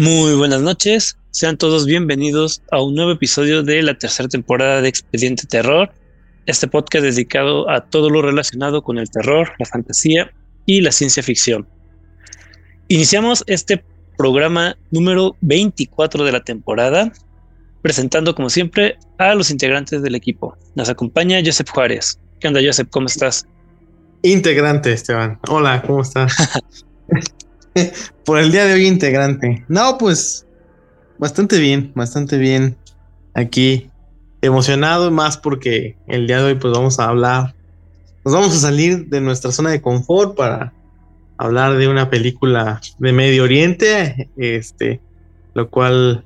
Muy buenas noches, sean todos bienvenidos a un nuevo episodio de la tercera temporada de Expediente Terror, este podcast dedicado a todo lo relacionado con el terror, la fantasía y la ciencia ficción. Iniciamos este programa número 24 de la temporada, presentando como siempre a los integrantes del equipo. Nos acompaña Joseph Juárez. ¿Qué onda, Joseph? ¿Cómo estás? Integrante, Esteban. Hola, ¿cómo estás? Por el día de hoy, integrante. No, pues bastante bien, bastante bien. Aquí emocionado más porque el día de hoy pues vamos a hablar, nos vamos a salir de nuestra zona de confort para hablar de una película de Medio Oriente, este, lo cual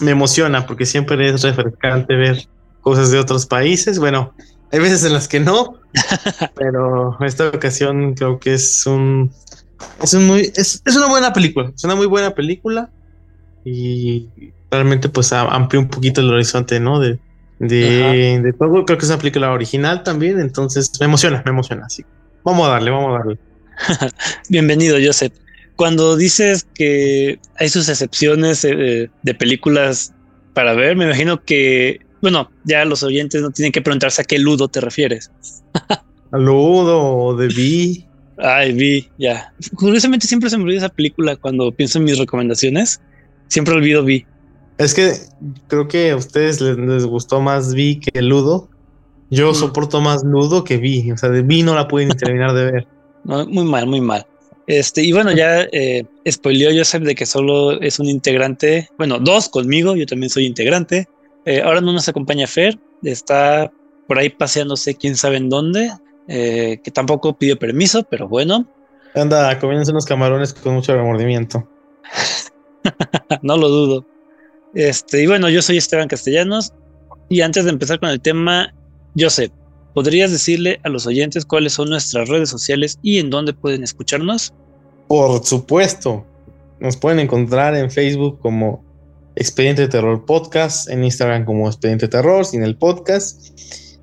me emociona porque siempre es refrescante ver cosas de otros países. Bueno, hay veces en las que no, pero esta ocasión creo que es un es, muy, es, una buena película, es una muy buena película y realmente pues amplió un poquito el horizonte, ¿no? De, de, todo, creo que es una película original también, entonces me emociona, me emociona, así. Vamos a darle, vamos a darle. Bienvenido, Joseph. Cuando dices que hay sus excepciones eh, de películas para ver, me imagino que, bueno, ya los oyentes no tienen que preguntarse a qué ludo te refieres. a ludo de Vi. Ay, vi, ya. Curiosamente siempre se me olvida esa película cuando pienso en mis recomendaciones. Siempre olvido Vi. Es que creo que a ustedes les, gustó más Vi que Ludo. Yo mm. soporto más Ludo que Vi. O sea, de Vi no la pueden terminar de ver. muy mal, muy mal. Este, y bueno, ya eh, spoileó Joseph de que solo es un integrante. Bueno, dos conmigo, yo también soy integrante. Eh, ahora no nos acompaña Fer, está por ahí paseándose quién sabe en dónde. Eh, que tampoco pidió permiso, pero bueno. Anda, comiéndose unos camarones con mucho remordimiento. no lo dudo. Este, y bueno, yo soy Esteban Castellanos. Y antes de empezar con el tema, Joseph, ¿podrías decirle a los oyentes cuáles son nuestras redes sociales y en dónde pueden escucharnos? Por supuesto. Nos pueden encontrar en Facebook como Expediente Terror Podcast, en Instagram como Expediente Terror, sin el podcast.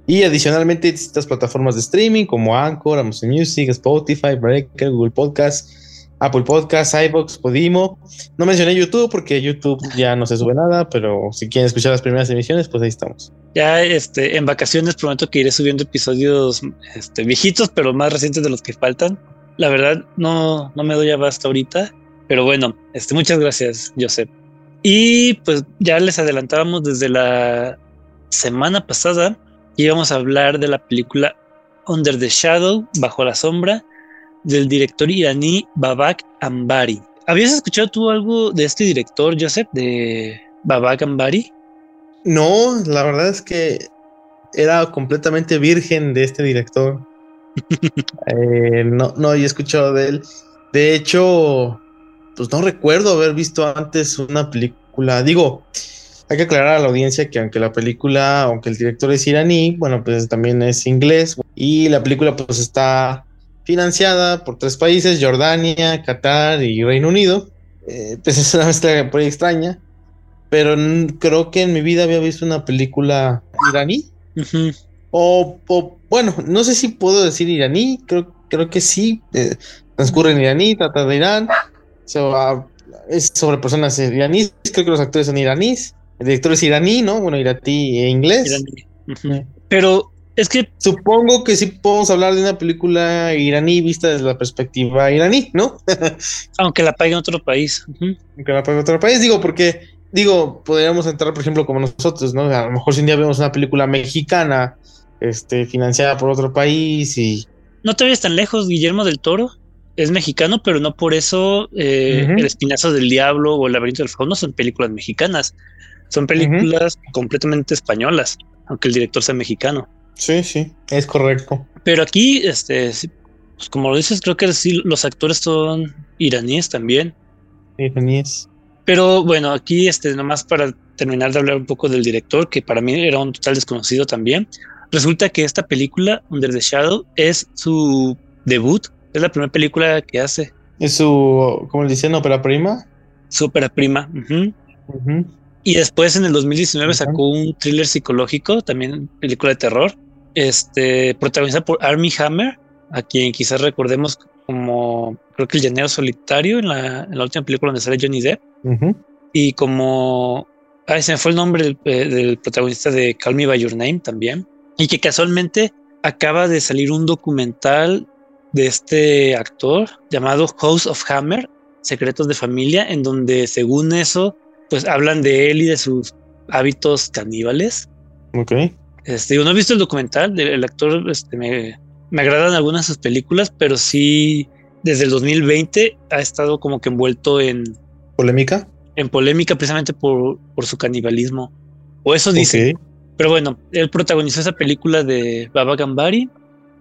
Y adicionalmente distintas plataformas de streaming como Anchor, Amazon Music, Spotify, Breaker, Google Podcast, Apple Podcast, iBox, Podimo. No mencioné YouTube porque YouTube ya no se sube nada, pero si quieren escuchar las primeras emisiones, pues ahí estamos. Ya este, en vacaciones prometo que iré subiendo episodios este, viejitos, pero más recientes de los que faltan. La verdad, no, no me doy abasto ahorita, pero bueno, este, muchas gracias, Joseph. Y pues ya les adelantábamos desde la semana pasada y vamos a hablar de la película Under the Shadow, Bajo la Sombra, del director iraní Babak Ambari. ¿Habías escuchado tú algo de este director, Joseph, de Babak Ambari? No, la verdad es que era completamente virgen de este director. Eh, no, no he escuchado de él. De hecho, pues no recuerdo haber visto antes una película. Digo, hay que aclarar a la audiencia que aunque la película, aunque el director es iraní, bueno, pues también es inglés y la película pues está financiada por tres países, Jordania, Qatar y Reino Unido. Eh, pues es una mezcla por extraña, pero creo que en mi vida había visto una película iraní. o, bueno, no sé si puedo decir iraní, creo, creo que sí. Eh, transcurre en iraní, trata de Irán. es sobre personas iraníes, creo que los actores son iraníes. El director es iraní, ¿no? Bueno, iratí e inglés. Pero es que. Supongo que sí podemos hablar de una película iraní vista desde la perspectiva iraní, ¿no? Aunque la pague en otro país. Aunque la pague en otro país, digo, porque, digo, podríamos entrar, por ejemplo, como nosotros, ¿no? A lo mejor si un día vemos una película mexicana, este, financiada por otro país y. No te vayas tan lejos, Guillermo del Toro es mexicano, pero no por eso eh, El Espinazo del Diablo o El Laberinto del Fauno son películas mexicanas. Son películas completamente españolas, aunque el director sea mexicano. Sí, sí, es correcto. Pero aquí, este, pues como lo dices, creo que sí, los actores son iraníes también. Iraníes. Pero bueno, aquí, este, nomás para terminar de hablar un poco del director, que para mí era un total desconocido también. Resulta que esta película, Under the Shadow, es su debut, es la primera película que hace. Es su, ¿cómo le dicen? ¿Ópera prima? Su ópera prima. Y después en el 2019 sacó un thriller psicológico, también película de terror, este, protagonizada por Army Hammer, a quien quizás recordemos como creo que el llanero solitario en la, en la última película donde sale Johnny Depp. Y como ay, se me fue el nombre del, eh, del, protagonista de Call Me By Your Name también. Y que casualmente acaba de salir un documental de este actor llamado House of Hammer, Secretos de Familia, en donde según eso, pues hablan de él y de sus hábitos caníbales. Ok. Este, yo no he visto el documental, el actor este, me, me agradan algunas de sus películas, pero sí, desde el 2020 ha estado como que envuelto en... ¿Polémica? En polémica precisamente por, por su canibalismo. O eso dice. Pero bueno, él protagonizó esa película de Baba Gambari.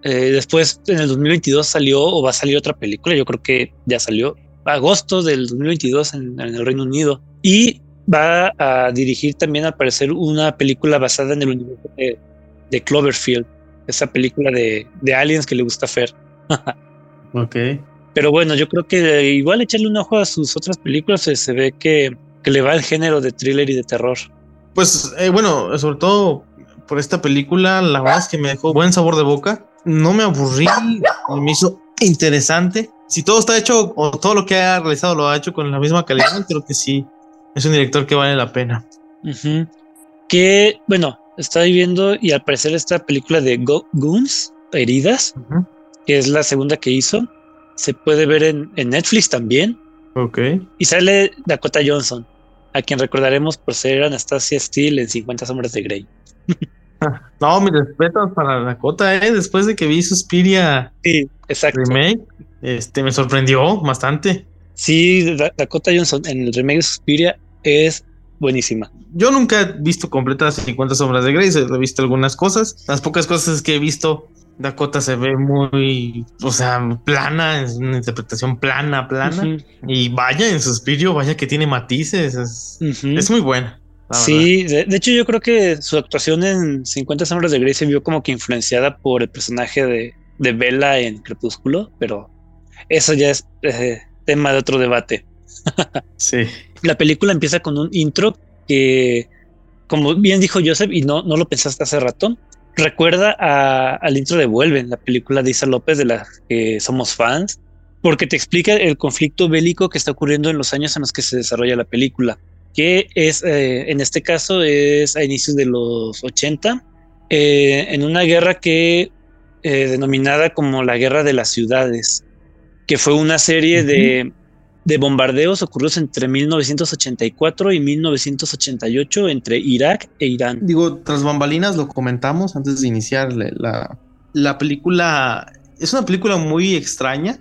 Eh, después, en el 2022 salió o va a salir otra película. Yo creo que ya salió. Agosto del 2022 en, en el Reino Unido. Y va a dirigir también al parecer una película basada en el universo de, de Cloverfield esa película de, de aliens que le gusta Fer. ok. Pero bueno, yo creo que igual echarle un ojo a sus otras películas se, se ve que, que, le va el género de thriller y de terror. Pues eh, bueno, sobre todo por esta película, la verdad es que me dejó buen sabor de boca. No me aburrí, me hizo interesante. Si todo está hecho o todo lo que ha realizado lo ha hecho con la misma calidad, creo que sí, es un director que vale la pena. Uh -huh. Que, bueno, Estoy viendo y al parecer esta película de Go Goons, Heridas, uh -huh. que es la segunda que hizo, se puede ver en, en, Netflix también. Ok. Y sale Dakota Johnson, a quien recordaremos por ser Anastasia Steele en 50 Sombras de Grey. no, mi respeto para Dakota, ¿eh? Después de que vi Suspiria sí, exacto. remake, este, me sorprendió bastante. Sí, Dakota Johnson en el remake de Suspiria es buenísima. Yo nunca he visto completas 50 sombras de Grey, he visto algunas cosas. Las pocas cosas que he visto, Dakota se ve muy, o sea, plana, es una interpretación plana, plana. Uh -huh. Y vaya en Suspirio, vaya que tiene matices, es, uh -huh. es muy buena. Sí, de, de, hecho yo creo que su actuación en 50 sombras de Grey se vio como que influenciada por el personaje de, de Bella en Crepúsculo, pero eso ya es eh, tema de otro debate. sí. La película empieza con un intro que, como bien dijo Joseph, y no, no lo pensaste hace rato, recuerda a, al intro de Vuelven, la película de Isa López de la que somos fans, porque te explica el conflicto bélico que está ocurriendo en los años en los que se desarrolla la película, que es, eh, en este caso, es a inicios de los 80, eh, en una guerra que eh, denominada como la Guerra de las Ciudades, que fue una serie uh -huh. de de bombardeos ocurridos entre 1984 y 1988 entre Irak e Irán. Digo, tras bambalinas lo comentamos antes de iniciar la, la película. Es una película muy extraña,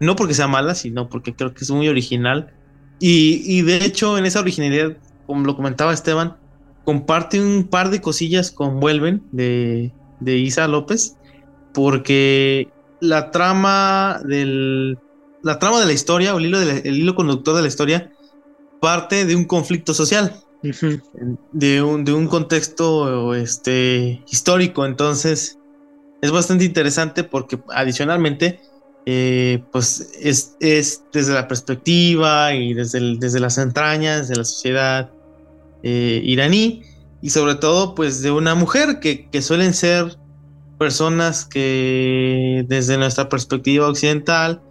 no porque sea mala, sino porque creo que es muy original. Y, y de hecho, en esa originalidad, como lo comentaba Esteban, comparte un par de cosillas con Vuelven de, de Isa López, porque la trama del la trama de la historia o el hilo, de la, el hilo conductor de la historia parte de un conflicto social, uh -huh. de, un, de un contexto este, histórico. Entonces, es bastante interesante porque adicionalmente, eh, pues es, es, desde la perspectiva y desde, el, desde las entrañas de la sociedad eh, iraní y sobre todo, pues de una mujer que, que suelen ser personas que desde nuestra perspectiva occidental,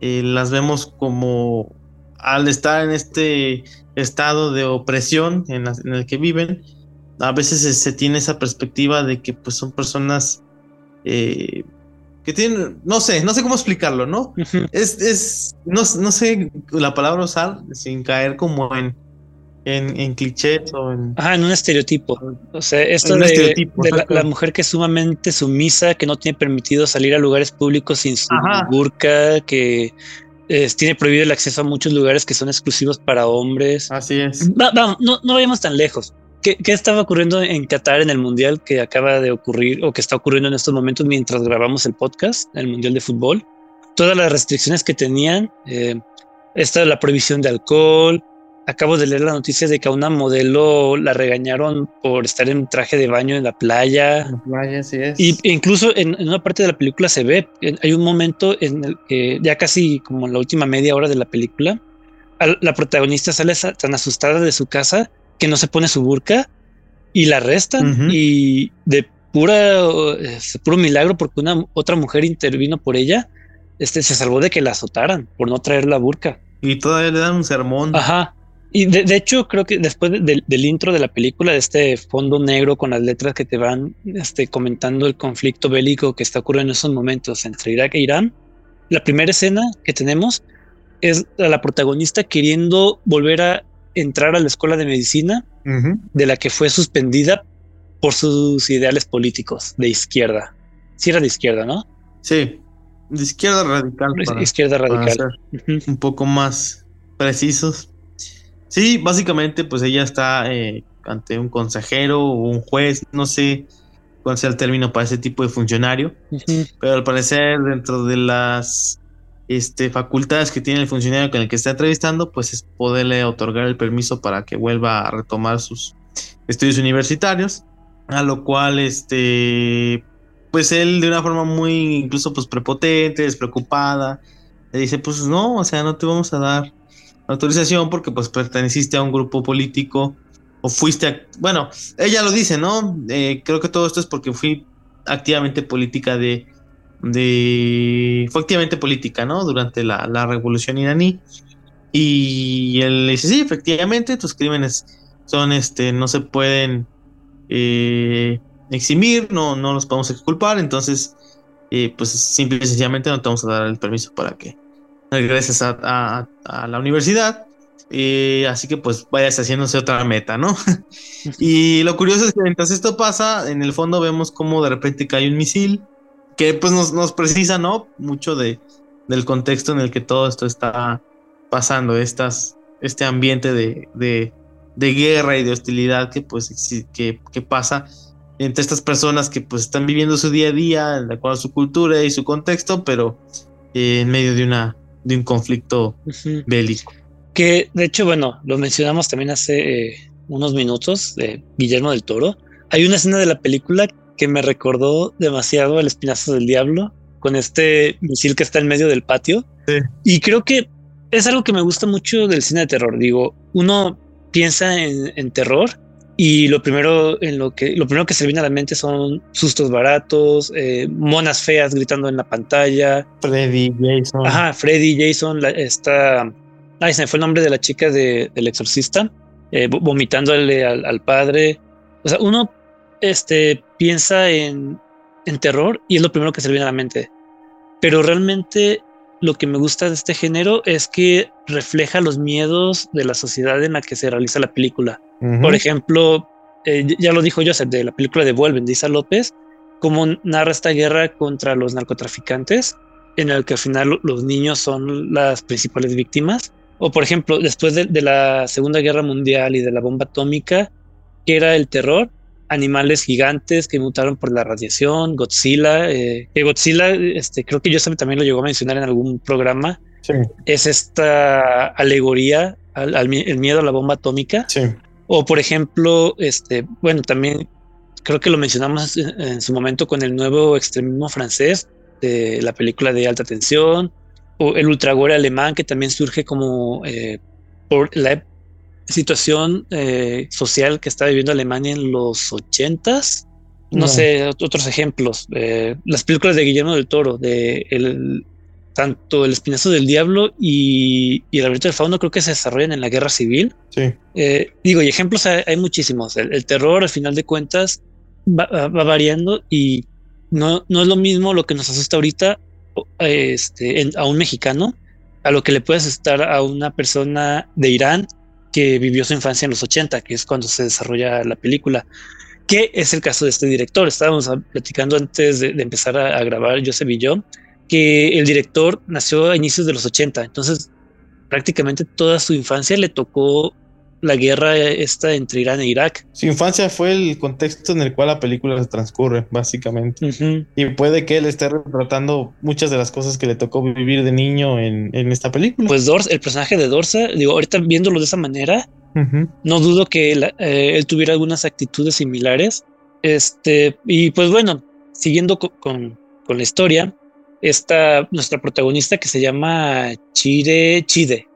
eh, las vemos como al estar en este estado de opresión en, la, en el que viven, a veces se, se, tiene esa perspectiva de que pues son personas eh, que tienen, no sé, no sé cómo explicarlo, ¿no? Uh -huh. Es, es no, no, sé la palabra usar sin caer como en, en, en clichés o en... Ajá, en un estereotipo. O sea, esto de, de la, la, mujer que es sumamente sumisa, que no tiene permitido salir a lugares públicos sin su Ajá. burka, que eh, tiene prohibido el acceso a muchos lugares que son exclusivos para hombres. Así es. Va, vamos, no, no vayamos tan lejos. ¿Qué, ¿Qué, estaba ocurriendo en Qatar en el Mundial que acaba de ocurrir o que está ocurriendo en estos momentos mientras grabamos el podcast, el Mundial de Fútbol? Todas las restricciones que tenían, eh, esta la prohibición de alcohol, acabo de leer la noticia de que a una modelo la regañaron por estar en traje de baño en la playa. En la playa, sí es. Y incluso en, en, una parte de la película se ve, hay un momento en el que ya casi como en la última media hora de la película, la protagonista sale tan asustada de su casa que no se pone su burka y la arrestan uh -huh. y de pura, este, puro milagro porque una otra mujer intervino por ella, este, se salvó de que la azotaran por no traer la burka. Y todavía le dan un sermón. Ajá. Y de, hecho, creo que después del intro de la película, de este fondo negro con las letras que te van este, comentando el conflicto bélico que está ocurriendo en esos momentos entre Irak e Irán, la primera escena que tenemos es a la protagonista queriendo volver a entrar a la escuela de medicina de la que fue suspendida por sus ideales políticos de izquierda. Sí era de izquierda, ¿no? Sí, de izquierda radical. izquierda radical. Un poco más precisos. Sí, básicamente pues ella está eh, ante un consejero o un juez, no sé cuál sea el término para ese tipo de funcionario, pero al parecer dentro de las este, facultades que tiene el funcionario con el que está entrevistando, pues es poderle otorgar el permiso para que vuelva a retomar sus estudios universitarios, a lo cual este, pues él de una forma muy incluso pues prepotente, despreocupada, le dice, pues no, o sea, no te vamos a dar autorización porque pues perteneciste a un grupo político o fuiste, bueno, ella lo dice, ¿no? Eh, creo que todo esto es porque fui activamente política de de fue activamente política, ¿no? Durante la, revolución iraní. Y él dice, sí, efectivamente, tus crímenes son, este, no se pueden eh, eximir, no, no los podemos exculpar, entonces, eh, pues simple y sencillamente no te vamos a dar el permiso para que regreses a, la universidad. así que pues vayas haciéndose otra meta, ¿no? y lo curioso es que mientras esto pasa, en el fondo vemos como de repente cae un misil que pues nos, precisa, ¿no? Mucho de, del contexto en el que todo esto está pasando, estas, este ambiente de, de, guerra y de hostilidad que pues que, que, pasa entre estas personas que pues están viviendo su día a día, de acuerdo a su cultura y su contexto, pero eh, en medio de una de un conflicto bélico. Que de hecho, bueno, lo mencionamos también hace eh, unos minutos de Guillermo del Toro. Hay una escena de la película que me recordó demasiado el espinazo del diablo con este misil que está en medio del patio. Y creo que es algo que me gusta mucho del cine de terror. Digo, uno piensa en, terror y lo primero en lo que lo primero que se viene a la mente son sustos baratos, eh, monas feas gritando en la pantalla. Freddy, Jason. Ajá, Freddy, Jason, la, esta. Ay, se me fue el nombre de la chica de, del exorcista, eh, vomitándole al, al, padre. O sea, uno este, piensa en, en terror y es lo primero que se le viene a la mente. Pero realmente lo que me gusta de este género es que refleja los miedos de la sociedad en la que se realiza la película. Por ejemplo, eh, ya lo dijo Joseph de la película de Vuelven de Isa López, cómo narra esta guerra contra los narcotraficantes, en el que al final los niños son las principales víctimas. O por ejemplo, después de, de la Segunda Guerra Mundial y de la bomba atómica, que era el terror, animales gigantes que mutaron por la radiación, Godzilla, eh, Godzilla, este, creo que yo también lo llegó a mencionar en algún programa, es esta alegoría al, el miedo a la bomba atómica. O por ejemplo, este, bueno, también creo que lo mencionamos en, su momento con el nuevo extremismo francés de la película de alta tensión, o el ultragore alemán que también surge como eh, por la, situación eh, social que está viviendo Alemania en los ochentas. No, sé, otros ejemplos. Eh, las películas de Guillermo del Toro, de el, tanto El Espinazo del Diablo y, y El laberinto del fauno, creo que se desarrollan en la guerra civil. Sí. Eh, digo, y ejemplos hay, muchísimos. El, terror, al final de cuentas, va, variando y no, no es lo mismo lo que nos asusta ahorita este, a un mexicano a lo que le puedes estar a una persona de Irán que vivió su infancia en los 80, que es cuando se desarrolla la película, que es el caso de este director. Estábamos platicando antes de, empezar a, grabar Joseph y yo, que el director nació a inicios de los 80, entonces prácticamente toda su infancia le tocó la guerra esta entre Irán e Irak. Su infancia fue el contexto en el cual la película se transcurre, básicamente. Y puede que él esté retratando muchas de las cosas que le tocó vivir de niño en, esta película. Pues Dors, el personaje de Dorsa, digo, ahorita viéndolo de esa manera, no dudo que eh, él, tuviera algunas actitudes similares. Este, y pues bueno, siguiendo con, con, la historia, está nuestra protagonista que se llama Chide, Chide,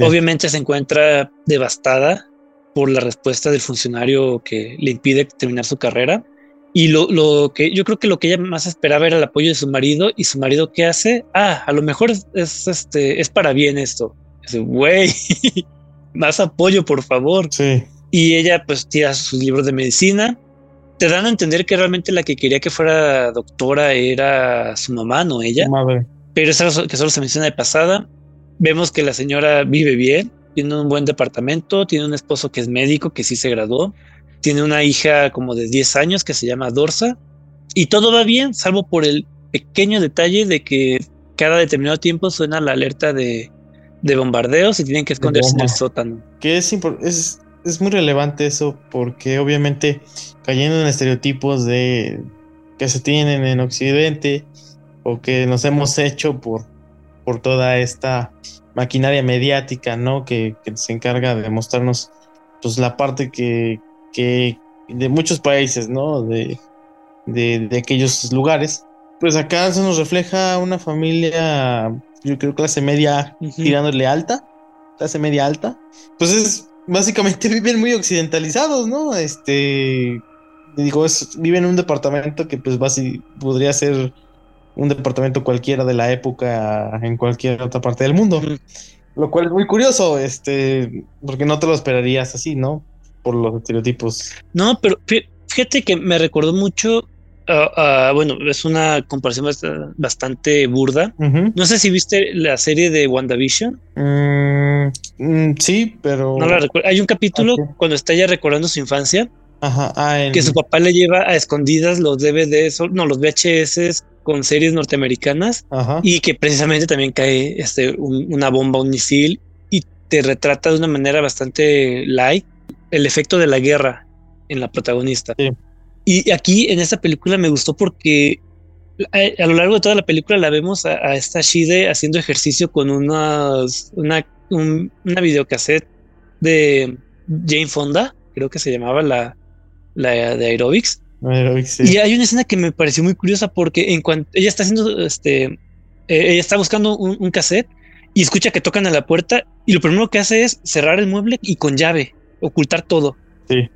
Obviamente se encuentra devastada por la respuesta del funcionario que le impide terminar su carrera. Y lo, lo, que yo creo que lo que ella más esperaba era el apoyo de su marido. ¿Y su marido qué hace? Ah, a lo mejor es, este, es para bien esto. Güey, más apoyo, por favor. Sí. Y ella, pues, tira sus libros de medicina. Te dan a entender que realmente la que quería que fuera doctora era su mamá, no ella. Madre. Pero es algo que solo se menciona de pasada. Vemos que la señora vive bien, tiene un buen departamento, tiene un esposo que es médico, que sí se graduó tiene una hija como de 10 años que se llama Dorsa y todo va bien, salvo por el pequeño detalle de que cada determinado tiempo suena la alerta de, bombardeos y tienen que esconderse en el sótano. Que es, es, es muy relevante eso porque obviamente cayendo en estereotipos de que se tienen en Occidente o que nos hemos hecho por, por toda esta maquinaria mediática, ¿no? Que, que se encarga de mostrarnos pues la parte que, que de muchos países, ¿no? De, de, aquellos lugares. Pues acá se nos refleja una familia, yo creo clase media tirándole alta, clase media alta. Pues es, básicamente viven muy occidentalizados, ¿no? Este, digo, es, viven en un departamento que pues podría ser un departamento cualquiera de la época en cualquier otra parte del mundo. Lo cual es muy curioso, este, porque no te lo esperarías así, ¿no? por los estereotipos. No, pero fíjate que me recordó mucho. bueno, es una comparación bastante burda. No sé si viste la serie de WandaVision. Mm, mm, sí, pero. No la recuerdo. Hay un capítulo cuando está ella recordando su infancia. Ajá, ah, que su papá le lleva a escondidas los DVDs, no, los VHS con series norteamericanas y que precisamente también cae este, una bomba, un misil y te retrata de una manera bastante light el efecto de la guerra en la protagonista. Y aquí en esta película me gustó porque a, lo largo de toda la película la vemos a, esta Shide haciendo ejercicio con unas, una, una videocassette de Jane Fonda, creo que se llamaba la, la de aerobics. Y hay una escena que me pareció muy curiosa porque en cuanto ella está haciendo este, eh, ella está buscando un, un cassette y escucha que tocan a la puerta y lo primero que hace es cerrar el mueble y con llave ocultar todo.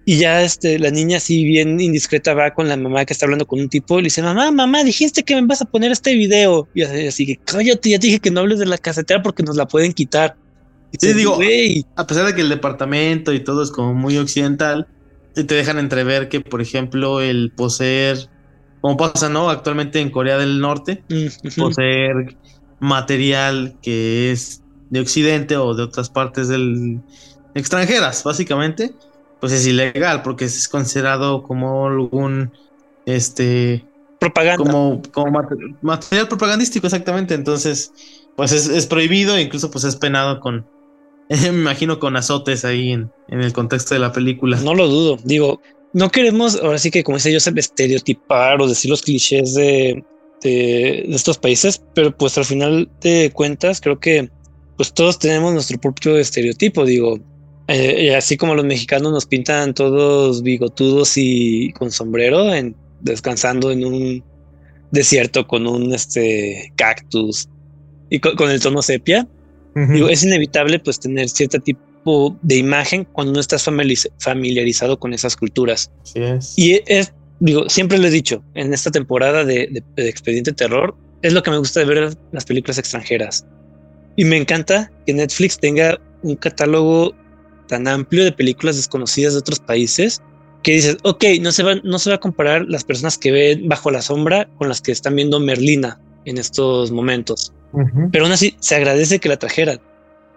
Y ya este, la niña así bien indiscreta va con la mamá que está hablando con un tipo y le dice, mamá, mamá, dijiste que me vas a poner este video. Y así, que cállate, ya te dije que no hables de la casetera porque nos la pueden quitar. Y sí, digo, a pesar de que el departamento y todo es como muy occidental, te dejan entrever que, por ejemplo, el poseer, como pasa, ¿no? Actualmente en Corea del Norte, poseer material que es de Occidente o de otras partes del, extranjeras, básicamente, pues es ilegal porque es considerado como algún este propaganda. como, como material propagandístico exactamente. Entonces pues es, prohibido e incluso pues es penado con me imagino con azotes ahí en, el contexto de la película no lo dudo digo no queremos ahora sí que como dice Joseph estereotipar o decir los clichés de, estos países pero pues al final de cuentas creo que pues todos tenemos nuestro propio estereotipo digo eh, así como los mexicanos nos pintan todos bigotudos y con sombrero, descansando en un desierto con un este cactus y con, el tono sepia. Digo, es inevitable pues tener cierto tipo de imagen cuando no estás familiarizado con esas culturas. Y es, digo, siempre lo he dicho, en esta temporada de, de Expediente Terror, es lo que me gusta de ver las películas extranjeras. Y me encanta que Netflix tenga un catálogo tan amplio de películas desconocidas de otros países que dices, ok, no se, va, no se va a comparar las personas que ven bajo la sombra con las que están viendo Merlina en estos momentos. Pero aún así se agradece que la trajeran.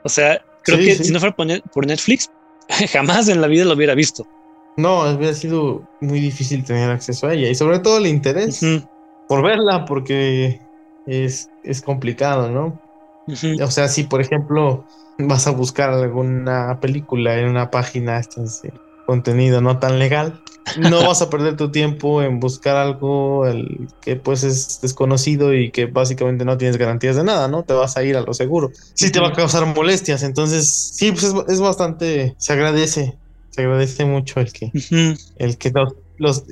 O sea, creo que si no fuera por Netflix, jamás en la vida lo hubiera visto. No, hubiera sido muy difícil tener acceso a ella y sobre todo el interés por verla porque es, es complicado, ¿no? O sea, si por ejemplo vas a buscar alguna película en una página de contenido no tan legal, no vas a perder tu tiempo en buscar algo que pues es desconocido y que básicamente no tienes garantías de nada, ¿no? Te vas a ir a lo seguro. Sí te va a causar molestias, entonces sí, pues es, bastante, se agradece, se agradece mucho el que, el que los,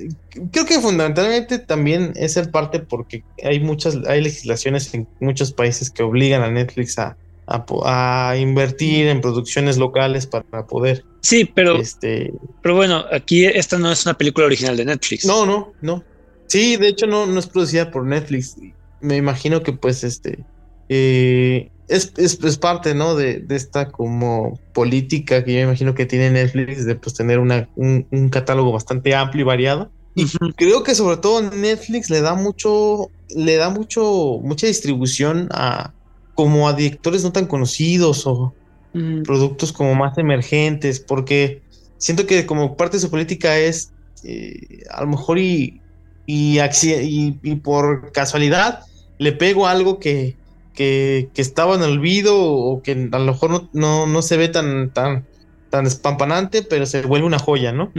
creo que fundamentalmente también es el parte porque hay muchas, hay legislaciones en muchos países que obligan a Netflix a a, invertir en producciones locales para poder. Sí, pero, este, pero bueno, aquí esta no es una película original de Netflix. No, no, no. Sí, de hecho no, no es producida por Netflix. Me imagino que pues este eh, es, es, parte, ¿no? De, de, esta como política que yo imagino que tiene Netflix de pues tener una, un, un catálogo bastante amplio y variado. Y creo que sobre todo Netflix le da mucho, le da mucho, mucha distribución a como a directores no tan conocidos o mm. productos como más emergentes, porque siento que como parte de su política es eh, a lo mejor y, y, y, por casualidad le pego algo que, que, estaba en olvido o que a lo mejor no, no, se ve tan, tan, tan espampanante, pero se vuelve una joya, ¿no?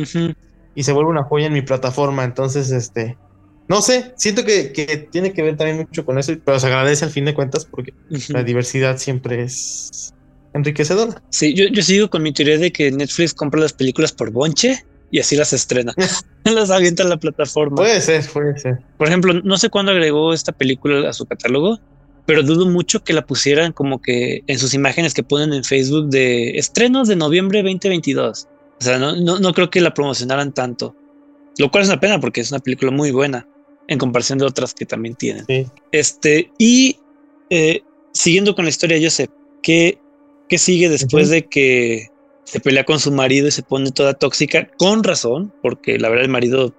Y se vuelve una joya en mi plataforma. Entonces, este, no sé, siento que, que, tiene que ver también mucho con eso, pero se agradece al fin de cuentas porque la diversidad siempre es enriquecedora. Sí, yo, yo sigo con mi teoría de que Netflix compra las películas por bonche y así las estrena. las avienta a la plataforma. Puede ser, puede ser. Por ejemplo, no sé cuándo agregó esta película a su catálogo, pero dudo mucho que la pusieran como que en sus imágenes que ponen en Facebook de estrenos de noviembre 2022. O sea, no, no, creo que la promocionaran tanto. Lo cual es una pena porque es una película muy buena en comparación de otras que también tienen. Este, y eh, siguiendo con la historia, yo sé ¿qué, qué sigue después de que se pelea con su marido y se pone toda tóxica? Con razón, porque la verdad el marido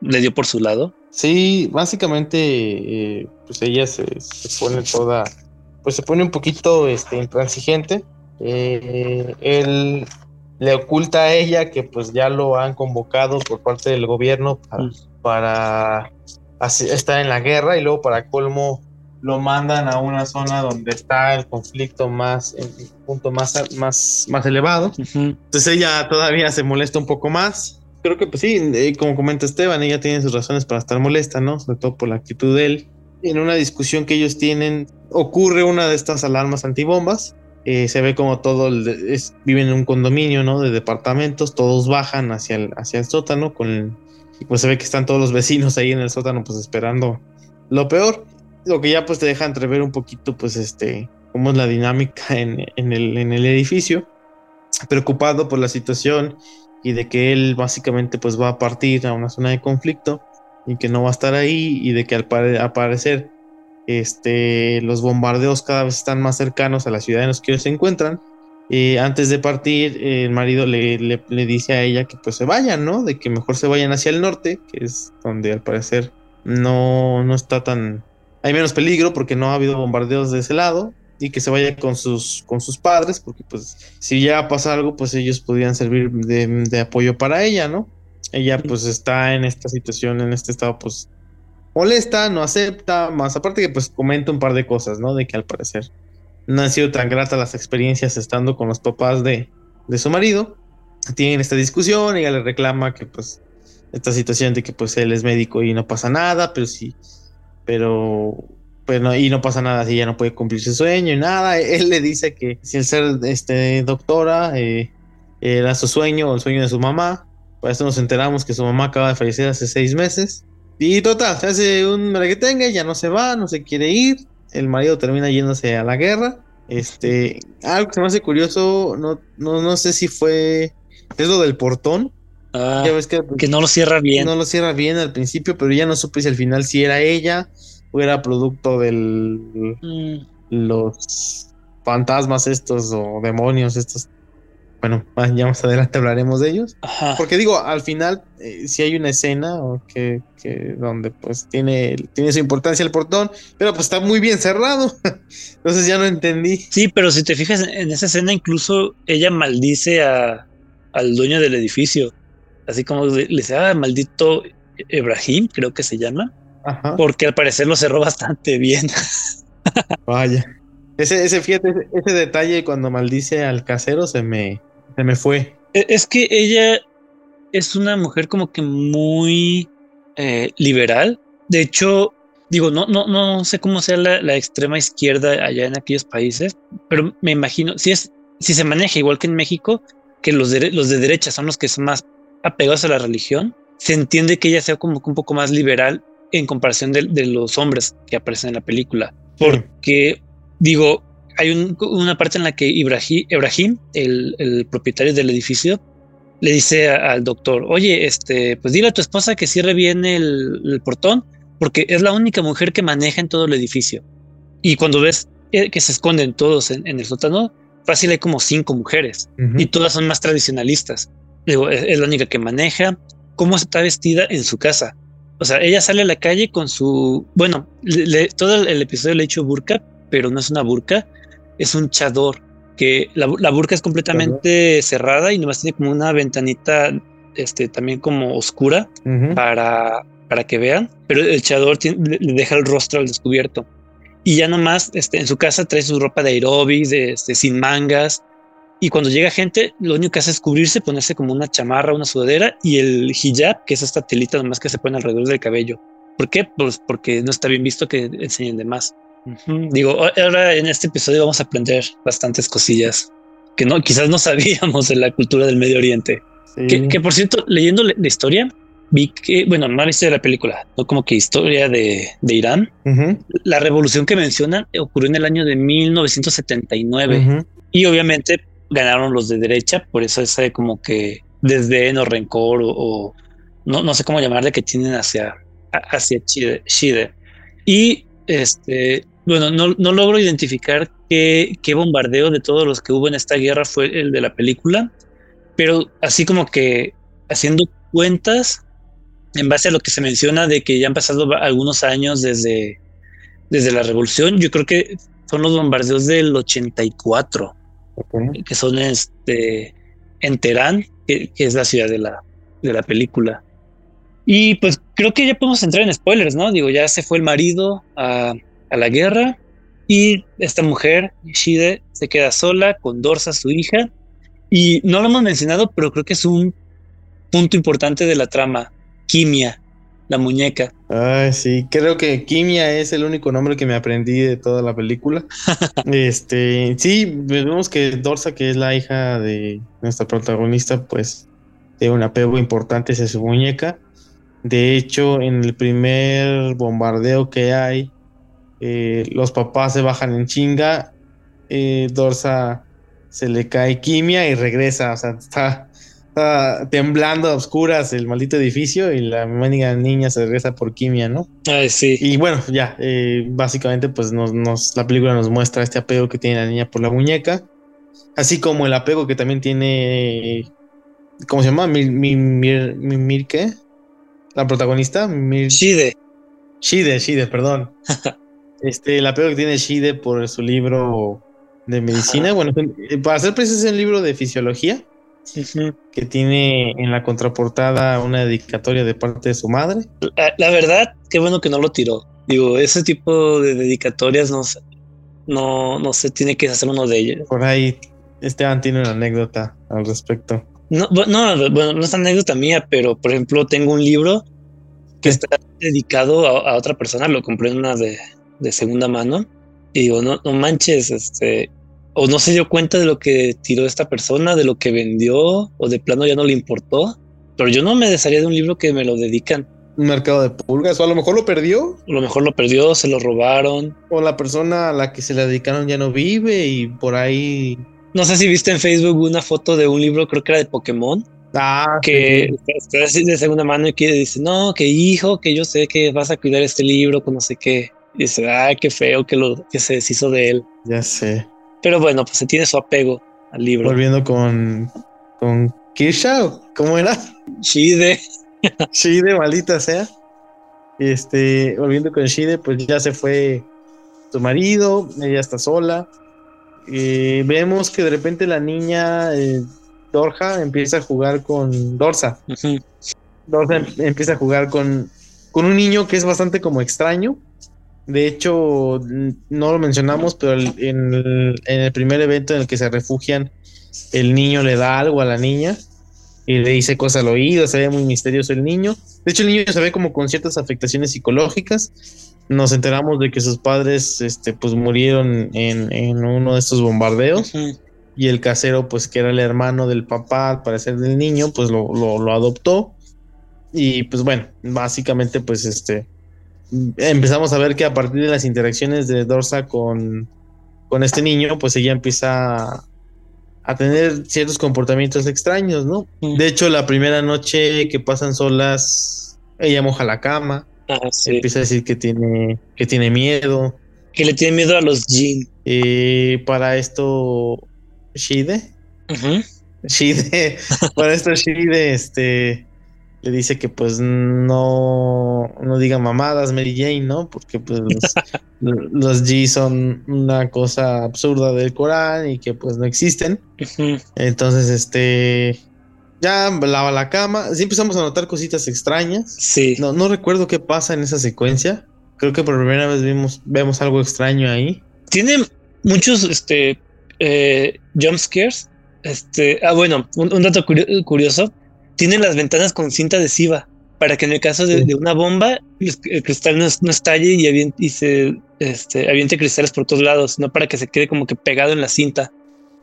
le dio por su lado. Sí, básicamente, eh, pues ella se, pone toda, pues se pone un poquito este, intransigente. Eh, él le oculta a ella que pues ya lo han convocado por parte del gobierno para, mm. Estar en la guerra y luego para colmo lo mandan a una zona donde está el conflicto más, en el punto más, más, más elevado. Entonces ella todavía se molesta un poco más creo que pues sí, eh, como comenta Esteban, ella tiene sus razones para estar molesta, ¿no? Sobre todo por la actitud de él. En una discusión que ellos tienen, ocurre una de estas alarmas antibombas. Eh, se ve como todo viven en un condominio, ¿no? De departamentos, todos bajan hacia el, hacia el sótano con y pues se ve que están todos los vecinos ahí en el sótano pues esperando lo peor. Lo que ya pues te deja entrever un poquito pues este cómo es la dinámica en, en, el, en el edificio. Preocupado por la situación y de que él básicamente pues va a partir a una zona de conflicto y que no va a estar ahí y de que al parecer este, los bombardeos cada vez están más cercanos a la ciudad en los que ellos se encuentran. Y antes de partir, el marido le, le, dice a ella que pues se vayan, ¿no? De que mejor se vayan hacia el norte, que es donde al parecer no, no está tan... Hay menos peligro porque no ha habido bombardeos de ese lado y que se vaya con sus, con sus padres, porque pues si ya pasa algo, pues ellos podrían servir de, apoyo para ella, ¿no? Ella pues está en esta situación, en este estado pues molesta, no acepta, más aparte que pues comenta un par de cosas, ¿no? De que al parecer no han sido tan gratas las experiencias estando con los papás de, de su marido. Tienen esta discusión, ella le reclama que pues esta situación de que pues él es médico y no pasa nada, pero sí, pero pues no, y no pasa nada si ella no puede cumplir su sueño y nada. Él le dice que si el ser este, doctora eh, era su sueño o el sueño de su mamá. Por eso nos enteramos que su mamá acaba de fallecer hace seis meses. Y total, hace un tenga ya no se va, no se quiere ir. El marido termina yéndose a la guerra. Este, algo que se me hace curioso, no, no, no sé si fue. Es lo del portón. Ah, que, no lo cierra bien. No lo cierra bien al principio, pero ya no supe si al final si era ella era producto del mm. los fantasmas estos o demonios estos. Bueno, ya más adelante hablaremos de ellos. Porque digo, al final, eh, si hay una escena que, que, donde pues tiene, tiene su importancia el portón, pero pues está muy bien cerrado. Entonces ya no entendí. Sí, pero si te fijas en esa escena, incluso ella maldice a, al dueño del edificio. Así como le dice, ah, maldito Ibrahim, creo que se llama. Porque al parecer lo cerró bastante bien. Vaya. Ese, ese, fíjate, ese, detalle cuando maldice al casero se me, se me fue. E, es que ella es una mujer como que muy eh, liberal. De hecho, digo, no, no, no sé cómo sea la, extrema izquierda allá en aquellos países, pero me imagino, si es, si se maneja igual que en México, que los de, los de derecha son los que son más apegados a la religión, se entiende que ella sea como que un poco más liberal en comparación de, los hombres que aparecen en la película. Porque, digo, hay una parte en la que Ibrahim, el, propietario del edificio, le dice al doctor, oye, este, pues dile a tu esposa que cierre bien el, portón, porque es la única mujer que maneja en todo el edificio. Y cuando ves que se esconden todos en, el sótano, fácil hay como cinco mujeres y todas son más tradicionalistas. Digo, es, la única que maneja. ¿Cómo está vestida en su casa? O sea, ella sale a la calle con su, bueno, todo el, episodio le he hecho burka, pero no es una burka, es un chador, que la, burka es completamente cerrada y nomás tiene como una ventanita, este, también como oscura para, para que vean, pero el chador le, deja el rostro al descubierto. Y ya nomás, este, en su casa trae su ropa de aeróbics, de, este, sin mangas, y cuando llega gente, lo único que hace es cubrirse, ponerse como una chamarra, una sudadera y el hijab, que es esta telita nomás que se pone alrededor del cabello. ¿Por qué? Pues porque no está bien visto que enseñen de más. Digo, ahora en este episodio vamos a aprender bastantes cosillas que no, quizás no sabíamos de la cultura del Medio Oriente. Que, por cierto, leyendo la, historia, vi que, bueno, no la historia de la película, no como que historia de, de Irán. La revolución que mencionan ocurrió en el año de 1979 y obviamente ganaron los de derecha, por eso ese como que desdén o rencor o, no, no sé cómo llamarle que tienen hacia, hacia Shide. Y este, bueno, no, no logro identificar qué, qué, bombardeo de todos los que hubo en esta guerra fue el de la película, pero así como que haciendo cuentas en base a lo que se menciona de que ya han pasado algunos años desde, desde la revolución, yo creo que son los bombardeos del 84 que son este, en Teherán, que, es la ciudad de la, de la película. Y pues creo que ya podemos entrar en spoilers, ¿no? Digo, ya se fue el marido a, a la guerra y esta mujer, Shide, se queda sola con Dorsa, su hija. Y no lo hemos mencionado, pero creo que es un punto importante de la trama, Kimia, la muñeca. Ay, sí, creo que Kimia es el único nombre que me aprendí de toda la película. este, sí, vemos que Dorsa, que es la hija de nuestra protagonista, pues tiene un apego importante hacia su muñeca. De hecho, en el primer bombardeo que hay, eh, los papás se bajan en chinga, eh, Dorsa se le cae Kimia y regresa, o sea, está temblando a oscuras el maldito edificio y la niña se regresa por quimia, ¿no? Ay, sí. Y bueno, ya, eh, básicamente, pues nos, la película nos muestra este apego que tiene la niña por la muñeca, así como el apego que también tiene, ¿cómo se llama? Mir, Mir, ¿qué? La protagonista. Shide. Shide, Shide, perdón. este, el apego que tiene Shide por su libro de medicina, bueno, para ser preciso es el libro de fisiología que tiene en la contraportada una dedicatoria de parte de su madre. La, verdad, qué bueno que no lo tiró. Digo, ese tipo de dedicatorias no, no, no se tiene que hacer uno de ellos. Por ahí, Esteban tiene una anécdota al respecto. No, no, bueno, no es anécdota mía, pero por ejemplo, tengo un libro que está dedicado a, otra persona, lo compré en una de, de segunda mano. Y digo, no, no manches, este, o no se dio cuenta de lo que tiró esta persona, de lo que vendió, o de plano ya no le importó. Pero yo no me desharía de un libro que me lo dedican. Un mercado de pulgas, o a lo mejor lo perdió. A lo mejor lo perdió, se lo robaron. O la persona a la que se le dedicaron ya no vive y por ahí. No sé si viste en Facebook una foto de un libro, creo que era de Pokémon. Ah, que está de segunda mano y que dice, no, que hijo, que yo sé que vas a cuidar este libro, con no sé qué. Y dice, ay, qué feo que, lo, que se deshizo de él. Ya sé. Pero bueno, pues se tiene su apego al libro. Volviendo con, con Kirsha, ¿cómo era? Shide. Shide, maldita sea. Este, volviendo con Shide, pues ya se fue su marido, ella está sola. Eh, vemos que de repente la niña eh, Dorja empieza a jugar con Dorsa. Dorsa em, empieza a jugar con, con un niño que es bastante como extraño. De hecho, no lo mencionamos, pero en el, primer evento en el que se refugian, el niño le da algo a la niña y le dice cosas al oído, se ve muy misterioso el niño. De hecho, el niño se ve como con ciertas afectaciones psicológicas. Nos enteramos de que sus padres este, pues, murieron en, uno de estos bombardeos. Y el casero, pues que era el hermano del papá, al parecer del niño, pues lo, lo, lo adoptó. Y pues bueno, básicamente pues este empezamos a ver que a partir de las interacciones de Dorsa con, con este niño, pues ella empieza a tener ciertos comportamientos extraños, ¿no? De hecho, la primera noche que pasan solas, ella moja la cama, Ah, sí. empieza a decir que tiene, que tiene miedo. Que le tiene miedo a los Jin. Y para esto, Shide, Ujú. Shide, para esto Shide, este, le dice que pues no, no diga mamadas Mary Jane, ¿no? Porque pues los, G son una cosa absurda del Corán y que pues no existen. Entonces, este, ya lava la cama, sí empezamos a notar cositas extrañas. Sí. No, no recuerdo qué pasa en esa secuencia. Creo que por primera vez vimos, vemos algo extraño ahí. Tiene muchos este, eh, jump scares. Este, ah, bueno, un, un dato curio- curioso. Tienen las ventanas con cinta adhesiva para que en el caso de, Sí. de una bomba el, cristal no, no estalle y, se este, aviente cristales por todos lados, no para que se quede como que pegado en la cinta.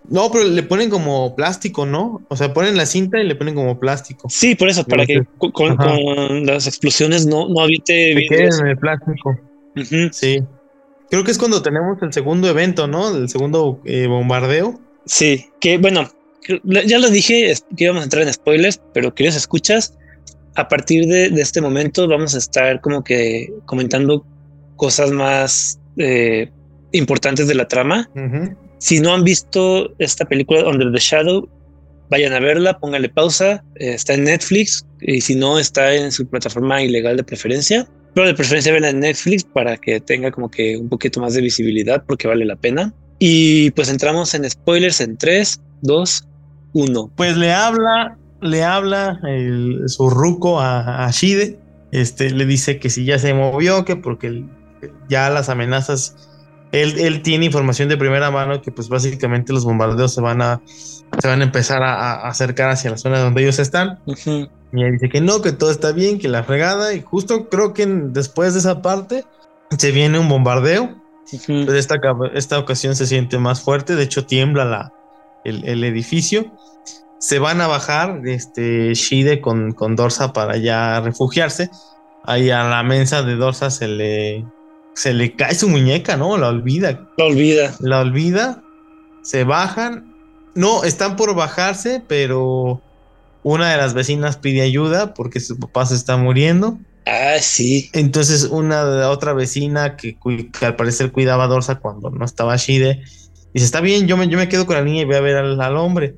No, pero le ponen como plástico, ¿no? O sea, ponen la cinta y le ponen como plástico. Sí, por eso, para que con, las explosiones no, no aviente Se queden en el plástico. Sí. Creo que es cuando tenemos el segundo evento, ¿no? El segundo eh, bombardeo. Sí, que bueno, ya lo dije que íbamos a entrar en spoilers, pero queridos escuchas, a partir de, de este momento vamos a estar como que comentando cosas más eh, importantes de la trama. Ujú. Si no han visto esta película Under the Shadow, vayan a verla, pónganle pausa, eh, está en Netflix y si no está en su plataforma ilegal de preferencia, pero de preferencia verla en Netflix para que tenga como que un poquito más de visibilidad porque vale la pena. Y pues entramos en spoilers en 3, 2, 1. Pues le habla, le habla el, su ruco a, a Shide. Este, le dice que si ya se movió, que porque el- ya las amenazas, él, él tiene información de primera mano que pues básicamente los bombardeos se van a, se van a empezar a, a acercar hacia la zona donde ellos están. Y ella dice que no, que todo está bien, que la fregada. Y justo creo que después de esa parte se viene un bombardeo. ujú. Pero esta, esta ocasión se siente más fuerte, de hecho tiembla la, el, el edificio. Se van a bajar este, Shide con, con Dorsa para ya refugiarse. Ahí a la mesa de Dorsa se le, se le cae su muñeca, ¿no? La olvida. Lo olvida. La olvida. Se bajan. No, están por bajarse, pero una de las vecinas pide ayuda porque su papá se está muriendo. Ah, sí. Entonces una otra vecina que al parecer cuidaba a Dorsa cuando no estaba Shide, dice, está bien, yo me, yo me quedo con la niña y voy a ver al, al hombre.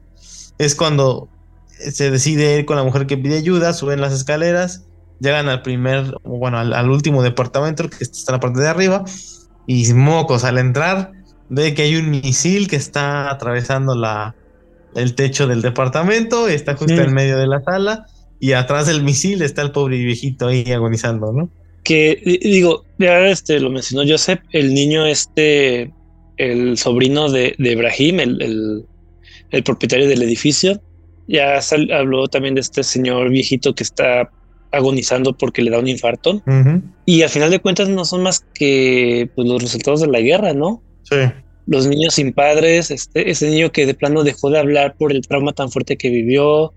Es cuando se decide ir con la mujer que pide ayuda, suben las escaleras, llegan al primer, bueno, al, al último departamento que está en la parte de arriba, y mocos, al entrar, ve que hay un misil que está atravesando la, el techo del departamento, está justo Ujú. en medio de la sala, y atrás del misil está el pobre viejito ahí agonizando, ¿no? Que di- digo, ya este lo mencionó Joseph, el niño este, el sobrino de, de Ibrahim, el, el, el propietario del edificio, ya sal- habló también de este señor viejito que está agonizando porque le da un infarto. Y al final de cuentas no son más que pues, los resultados de la guerra, ¿no? Sí. Los niños sin padres, este, ese niño que de plano dejó de hablar por el trauma tan fuerte que vivió,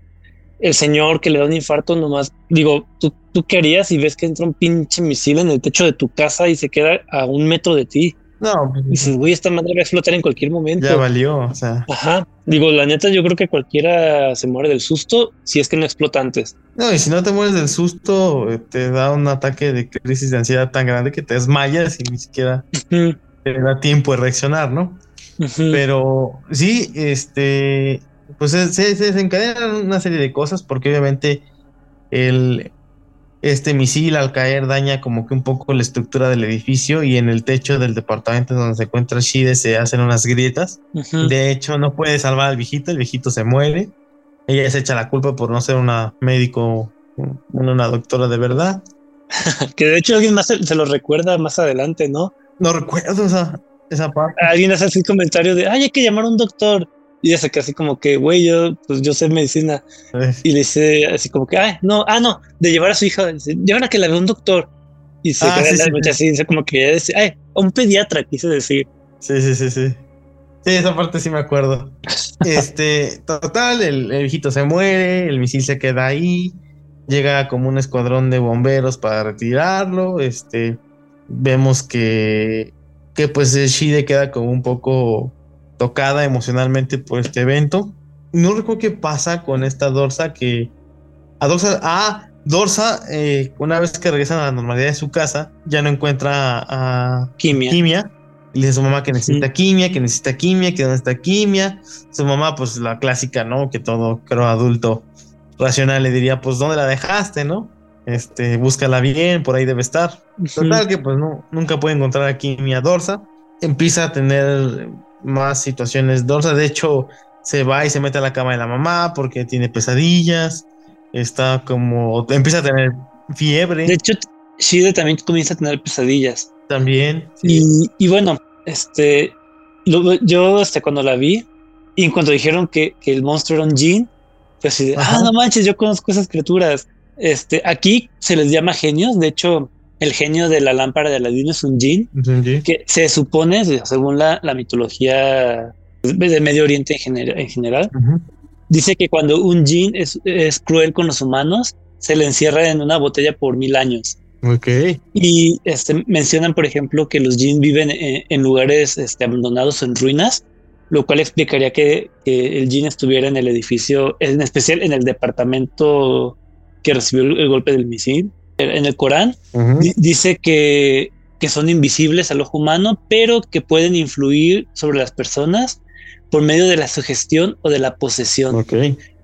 el señor que le da un infarto nomás, digo, ¿tú, tú qué harías si ves que entra un pinche misil en el techo de tu casa y se queda a un metro de ti? No, pues, Dices, güey, esta madre va a explotar en cualquier momento. ya valió, o sea. Ajá. Digo, la neta, yo creo que cualquiera se muere del susto si es que no explota antes. No, y si no te mueres del susto, eh, te da un ataque de crisis de ansiedad tan grande que te desmayas y ni siquiera te da tiempo de reaccionar, ¿no? Pero sí, este, pues se desencadenan una serie de cosas porque obviamente el, este misil al caer daña como que un poco la estructura del edificio y en el techo del departamento donde se encuentra Shide se hacen unas grietas. De hecho, no puede salvar al viejito, el viejito se muere. Ella se echa la culpa por no ser una médico, una, una doctora de verdad. Que de hecho alguien más se, se lo recuerda más adelante, ¿no? No recuerdo esa, esa parte. Alguien hace así comentario de, ay, hay que llamar a un doctor. Y ella se queda así como que, güey, yo, pues yo sé medicina. Y le dice así como que, ay, no, ah, no, de llevar a su hija, dice, llevan a que la vea un doctor. Y se Ah, queda sí, la sí, así, dice como que, dice, ay, a un pediatra, quise decir. Sí, sí, sí, sí. Sí, esa parte sí me acuerdo. Este, total, el, el viejito se muere, el misil se queda ahí, llega como un escuadrón de bomberos para retirarlo, este, vemos que, que pues Shide queda como un poco tocada emocionalmente por este evento. No recuerdo qué pasa con esta Dorsa que a Dorsa, ah, Dorsa, eh, una vez que regresa a la normalidad de su casa, ya no encuentra a Quimia. Quimia. Y le dice a su mamá que necesita quimia, que necesita quimia, que dónde está quimia. Su mamá, pues la clásica, ¿no? Que todo, creo, adulto racional le diría, pues, ¿dónde la dejaste, no? Este, búscala bien, por ahí debe estar. Total que, pues, no, nunca puede encontrar a quimia Dorsa. Empieza a tener más situaciones Dorsa. De hecho, se va y se mete a la cama de la mamá porque tiene pesadillas está como, empieza a tener fiebre. De hecho, Shide también comienza a tener pesadillas. También. Y, bueno, este, yo hasta cuando la vi, y en cuanto dijeron que, el monstruo era un Jin, pues así ah, no manches, yo conozco esas criaturas. Este, aquí se les llama genios, de hecho, el genio de la lámpara de Aladino es un Jin, que se supone, según la, mitología de Medio Oriente en, en general, Dice que cuando un jin es, cruel con los humanos, se le encierra en una botella por mil años. Ok. Y este, mencionan, por ejemplo, que los jin viven en, lugares este, abandonados o en ruinas, lo cual explicaría que, el jin estuviera en el edificio, en especial en el departamento que recibió el, golpe del misil. En el Corán dice que, que son invisibles al ojo humano, pero que pueden influir sobre las personas por medio de la sugestión o de la posesión.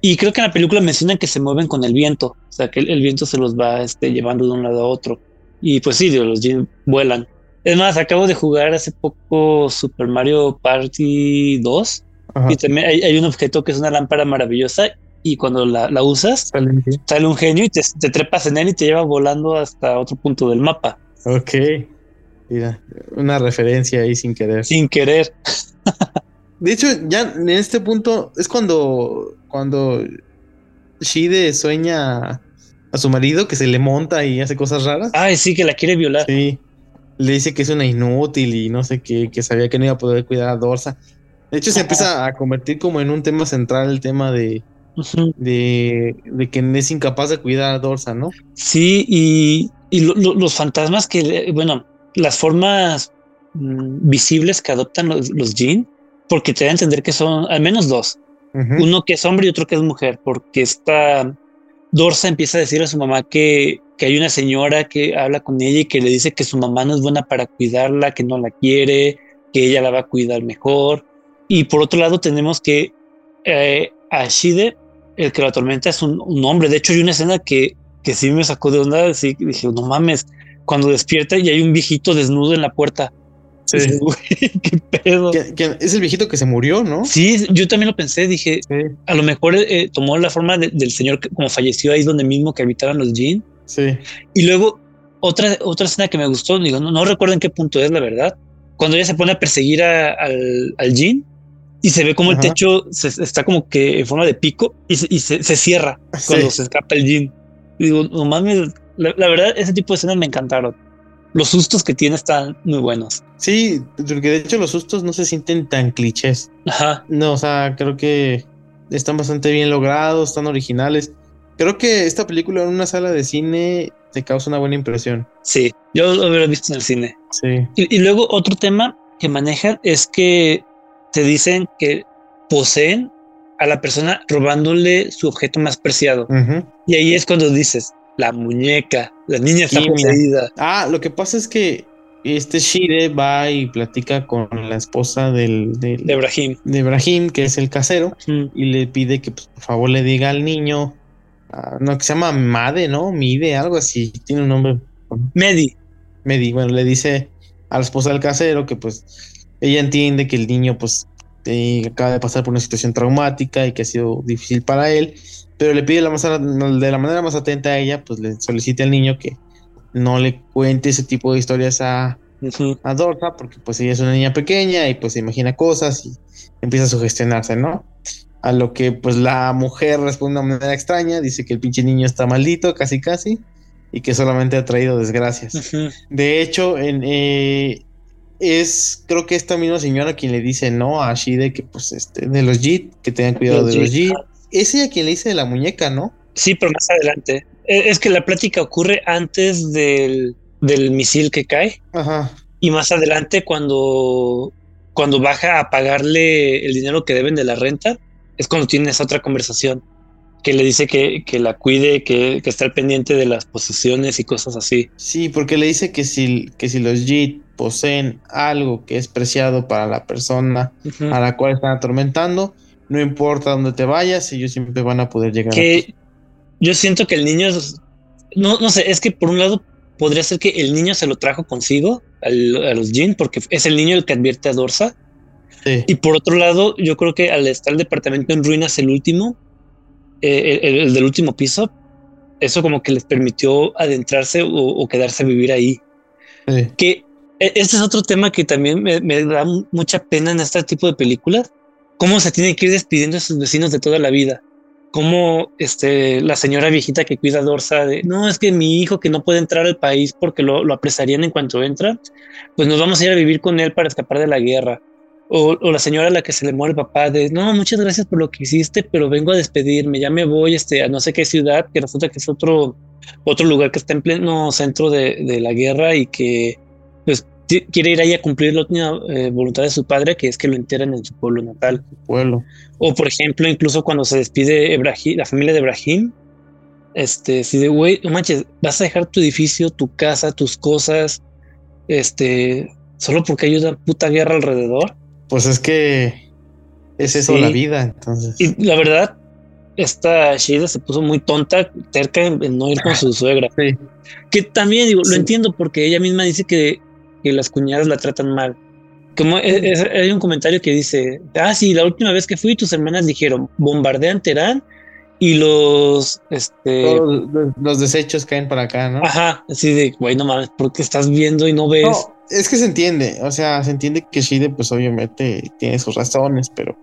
Y creo que en la película mencionan que se mueven con el viento, o sea, que el, viento se los va este, llevando de un lado a otro. Y pues sí, los jeans vuelan. Es más, acabo de jugar hace poco Super Mario Party 2 y también hay, un objeto que es una lámpara maravillosa y cuando la, usas sale, un genio y te, te, trepas en él y te lleva volando hasta otro punto del mapa. Ok. Mira, una referencia ahí sin querer. Sin querer. De hecho, ya en este punto es cuando, cuando Shide sueña a su marido que se le monta y hace cosas raras. Ay, sí, que la quiere violar. Sí. Le dice que es una inútil y no sé qué, que sabía que no iba a poder cuidar a Dorsa. De hecho, se empieza a convertir como en un tema central el tema de, de, de, que es incapaz de cuidar a Dorsa, ¿no? Sí, y, y los fantasmas que, bueno, las formas mm, visibles que adoptan los, los Jin porque te da a entender que son al menos dos. Uno que es hombre y otro que es mujer, porque esta Dorsa empieza a decir a su mamá que, que hay una señora que habla con ella y que le dice que su mamá no es buena para cuidarla, que no la quiere, que ella la va a cuidar mejor. Y por otro lado tenemos que eh, a Shide, el que la atormenta, es un, hombre. De hecho, hay una escena que, que sí me sacó de onda. Así, dije, no mames, cuando despierta y hay un viejito desnudo en la puerta. Sí. qué pedo. es el viejito que se murió, ¿no? Sí, yo también lo pensé. Dije, a lo mejor eh, tomó la forma del señor que como falleció ahí donde mismo que habitaban los Jin. Sí. Y luego otra, otra escena que me gustó, digo, no, recuerdo en qué punto es la verdad. Cuando ella se pone a perseguir al, al Jin y se ve como el techo está como que en forma de pico y se, cierra cuando se escapa el Jin. digo, no mames, la, la verdad, ese tipo de escenas me encantaron los sustos que tiene están muy buenos. Sí, porque de hecho los sustos no se sienten tan clichés. Ajá. No, o sea, creo que están bastante bien logrados, están originales. Creo que esta película en una sala de cine te causa una buena impresión. Sí, yo lo hubiera visto en el cine. Sí. Y, luego otro tema que manejan es que te dicen que poseen a la persona robándole su objeto más preciado. Y ahí es cuando dices, la muñeca, la niña está poseída. Ah, lo que pasa es que este Shire va y platica con la esposa del, de Ibrahim. De Ibrahim, que es el casero, y le pide que pues, por favor le diga al niño, ah, no, que se llama Made, ¿no? Mide, algo así, tiene un nombre. Medi. Medi, bueno, le dice a la esposa del casero que pues ella entiende que el niño pues eh, acaba de pasar por una situación traumática y que ha sido difícil para él pero le pide la más, de la manera más atenta a ella, pues le solicita al niño que no le cuente ese tipo de historias a, a Dorsa, porque pues ella es una niña pequeña y pues se imagina cosas y empieza a sugestionarse, ¿no? A lo que pues la mujer responde de una manera extraña, dice que el pinche niño está maldito, casi casi, y que solamente ha traído desgracias. De hecho, en, eh, es creo que esta misma señora quien le dice no a Shide que pues este de los Jit, que tengan cuidado de los Jit es ella quien le dice de la muñeca, ¿no? Sí, pero más adelante. E, es que la plática ocurre antes del, del misil que cae. Ajá. Y más adelante, cuando, cuando baja a pagarle el dinero que deben de la renta, es cuando tiene esa otra conversación que le dice que, que la cuide, que, que, está al pendiente de las posesiones y cosas así. Sí, porque le dice que si, que si los JIT poseen algo que es preciado para la persona a la cual están atormentando, no importa dónde te vayas, ellos siempre van a poder llegar. Que yo siento que el niño, no, no sé, es que por un lado podría ser que el niño se lo trajo consigo a los Jin, porque es el niño el que advierte a Dorsa. Y por otro lado, yo creo que al estar el departamento en ruinas, el último, eh, el, del último piso, eso como que les permitió adentrarse o, quedarse a vivir ahí. Que e, este es otro tema que también me, da mucha pena en este tipo de películas. Cómo se tiene que ir despidiendo a sus vecinos de toda la vida. Cómo este, la señora viejita que cuida a Dorsa de, no, es que mi hijo que no puede entrar al país porque lo, lo apresarían en cuanto entra, pues nos vamos a ir a vivir con él para escapar de la guerra o, la señora a la que se le muere el papá de, no, muchas gracias por lo que hiciste, pero vengo a despedirme, ya me voy este, a no sé qué ciudad, que resulta que es otro, otro lugar que está en pleno centro de, de la guerra y que pues quiere ir ahí a cumplir la última eh, voluntad de su padre, que es que lo entierren en su pueblo natal. Pueblo. O por ejemplo, incluso cuando se despide la familia de Ibrahim, este, si de, güey, no manches, vas a dejar tu edificio, tu casa, tus cosas, este, solo porque hay una puta guerra alrededor. Pues es que es eso la vida, entonces. Y la verdad, esta Sheila se puso muy tonta, cerca en, no ir con su suegra. Sí. Que también digo, lo entiendo porque ella misma dice que, que las cuñadas la tratan mal. Como hay un comentario que dice, ah, sí, la última vez que fui, tus hermanas dijeron, bombardean Terán y los, este... los, desechos caen para acá, ¿no? Ajá, así de, güey, no mames, porque estás viendo y no ves? es que se entiende, o sea, se entiende que Shide pues obviamente tiene sus razones, pero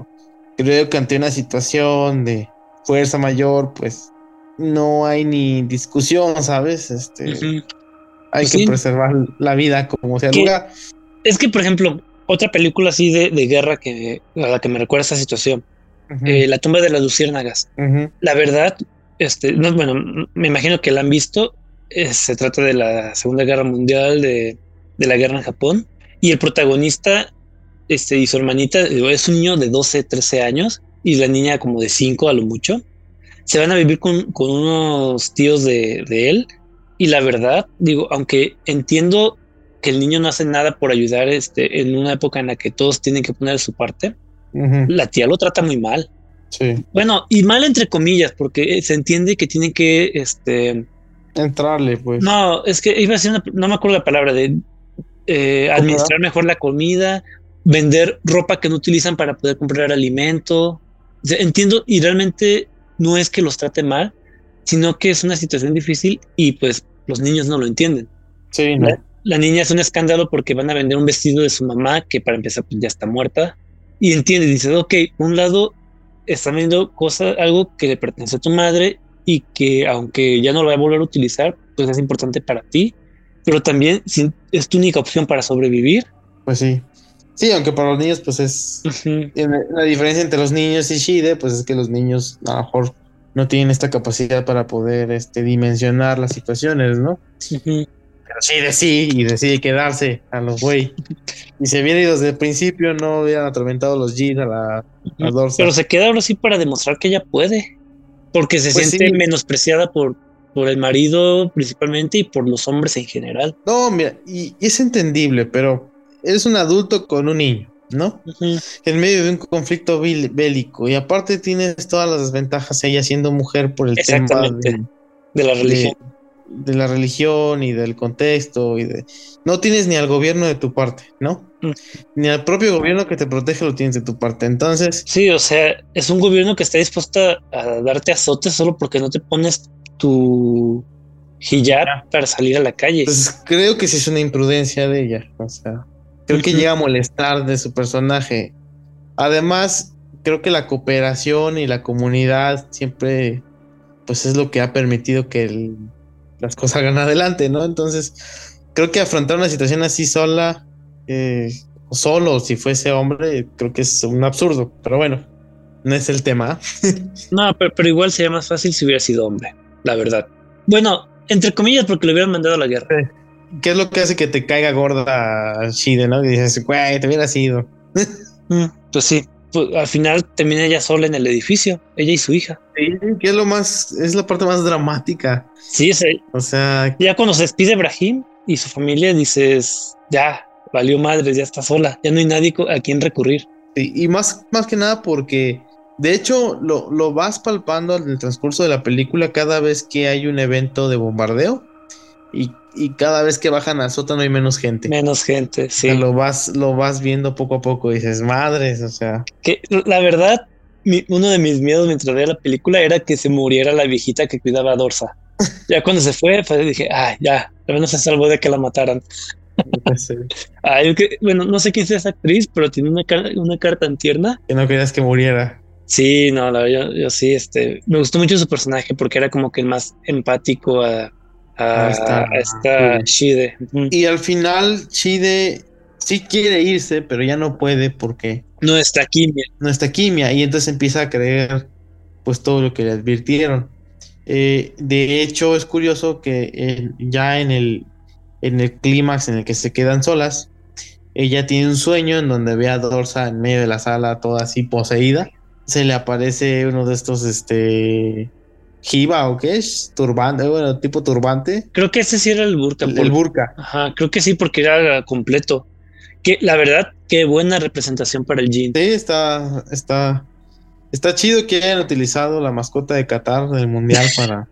creo que ante una situación de fuerza mayor, pues no hay ni discusión, ¿sabes? Este, hay pues que preservar la vida como sea lugar. Es que, por ejemplo, otra película así de, guerra que a la que me recuerda esta situación, eh, La tumba de las luciérnagas. La verdad, este, no, bueno, me imagino que la han visto. Eh, se trata de la Segunda Guerra Mundial, de de la guerra en Japón. Y el protagonista este, y su hermanita es un niño de 12, 13 años y la niña como de 5 a lo mucho. Se van a vivir con, con unos tíos de, de, él. Y la verdad, digo, aunque entiendo que el niño no hace nada por ayudar este, en una época en la que todos tienen que poner su parte, la tía lo trata muy mal. Sí. Bueno, y mal entre comillas, porque se entiende que tiene que este, entrarle, pues. No, es que iba a decir no me acuerdo la palabra de eh, administrar mejor la comida, vender ropa que no utilizan para poder comprar alimento. entiendo y realmente no es que los trate mal, sino que es una situación difícil y pues los niños no lo entienden. Sí, la, niña es un escándalo porque van a vender un vestido de su mamá que para empezar pues ya está muerta y entiende, dice, ok, por un lado están viendo cosas, algo que le pertenece a tu madre y que aunque ya no lo va a volver a utilizar, pues es importante para ti pero también es tu única opción para sobrevivir. Pues sí. Sí, aunque para los niños, pues es. La diferencia entre los niños y Shide, pues es que los niños a lo mejor no tienen esta capacidad para poder este, dimensionar las situaciones, ¿no? Pero Shide sí, y decide quedarse a los güey. y se hubiera ido desde el principio, no hubieran atormentado los Jin a la, Pero se queda ahora sí para demostrar que ella puede. Porque se pues siente menospreciada por, por el marido principalmente y por los hombres en general. No, mira, y, es entendible, pero eres un adulto con un niño, ¿no? En medio de un conflicto bélico y aparte tienes todas las desventajas ella siendo mujer por el tema de, la religión. De, la religión y del contexto y de no tienes ni al gobierno de tu parte, ¿no? Mm. Ni al propio gobierno que te protege lo tienes de tu parte. Entonces, sí, o sea, es un gobierno que está dispuesto a darte azotes solo porque no te pones tu hijab para salir a la calle. Pues creo que sí es una imprudencia de ella. O sea, creo que llega a molestar de su personaje. Además, creo que la cooperación y la comunidad siempre, pues es lo que ha permitido que las cosas hagan adelante, ¿no? Entonces, creo que afrontar una situación así sola, eh, o solo, si fuese hombre, creo que es un absurdo. Pero bueno, no es el tema. no, pero, pero igual sería más fácil si hubiera sido hombre la verdad. Bueno, entre comillas, porque lo hubieran mandado a la guerra. ¿qué es lo que hace que te caiga gorda Shide, no? Y dices, güey, te hubiera sido. Mm, pues sí, pues, al final termina ella sola en el edificio, ella y su hija. Sí, que es lo más, es la parte más dramática. Sí, es, O sea, ya cuando se despide Brahim y su familia, dices, ya, valió madres, ya está sola, ya no hay nadie a quien recurrir. Sí, y más, más que nada porque, de hecho, lo, lo vas palpando en el transcurso de la película cada vez que hay un evento de bombardeo y, y cada vez que bajan al sótano hay menos gente. Menos gente, O sí. sea, Lo vas, lo vas viendo poco a poco y dices, madres, o sea, Que la verdad, mi- uno de mis miedos mientras veía la película era que se muriera la viejita que cuidaba a Dorsa. Ya cuando se fue, pues dije, ah, ya, al menos se salvó de que la mataran. es que, bueno, no sé quién sea esa actriz, pero tiene una cara, una cara tan tierna. que no querías que muriera. Sí, no, la, yo, yo sí, este, me gustó mucho su personaje porque era como que el más empático a, a, A esta- a esta Shide. Y al final, Shide sí quiere irse, pero ya no puede porque No está quimia. no está quimia y entonces empieza a creer pues todo lo que le advirtieron. Eh, de hecho es curioso que eh, ya en el en el clímax en el que se quedan solas, ella tiene un sueño en donde ve a Dorsa en medio de la sala toda así poseída. Se le aparece uno de estos este Jiva o qué es turbante, bueno, tipo turbante, Creo que ese sí era el burka. el, burka. Ajá, creo que sí, porque era completo. Que la verdad, qué buena representación para el jean. Sí, está, está, está chido que hayan utilizado la mascota de Qatar del mundial para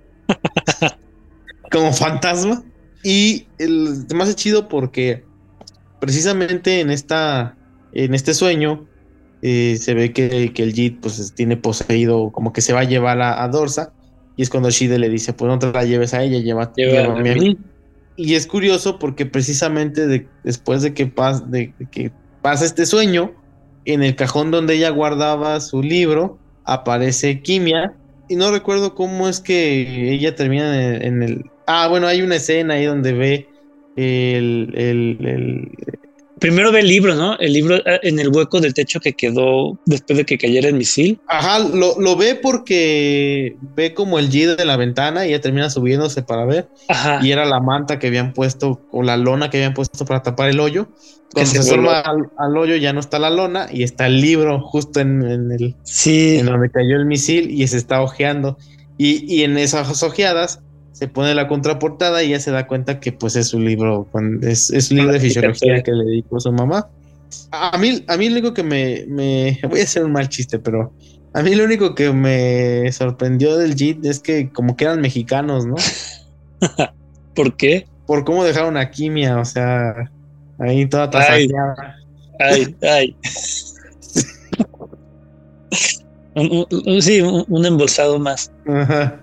como fantasma. Y el más es chido porque precisamente en esta, en este sueño eh, se ve que, que el Jit pues tiene poseído, como que se va a llevar a, a Dorsa. Y es cuando Shide le dice, pues no te la lleves a ella, lleva, llévame a mí. Y es curioso porque precisamente de- después de que, pas- de, de que pasa este sueño, en el cajón donde ella guardaba su libro, aparece Kimia. Y no recuerdo cómo es que ella termina en el... en el- ah, bueno, hay una escena ahí donde ve el... el- el- Primero ve el libro, ¿no? El libro eh, en el hueco del techo que quedó después de que cayera el misil. Ajá, lo, lo ve porque ve como el G de la ventana y ella termina subiéndose para ver. Ajá. y era la manta que habían puesto o la lona que habían puesto para tapar el hoyo. Cuando se se asoma al, al hoyo ya no está la lona y está el libro justo en, en el Sí. en donde cayó el misil y se está ojeando. Y, y en esas ojeadas se pone la contraportada y ya se da cuenta que pues es su libro, es, es su libro de fisiología que le dedicó su mamá. A mí, a mí lo único que me, me... Voy a hacer un mal chiste, pero... A mí lo único que me sorprendió del JIT es que como que eran mexicanos, ¿no? ¿Por qué? por cómo dejaron a Kimia, o sea, ahí toda Ay. tasajeada. Ay, ay. Un- un- un- sí, un, un embolsado más. Ajá.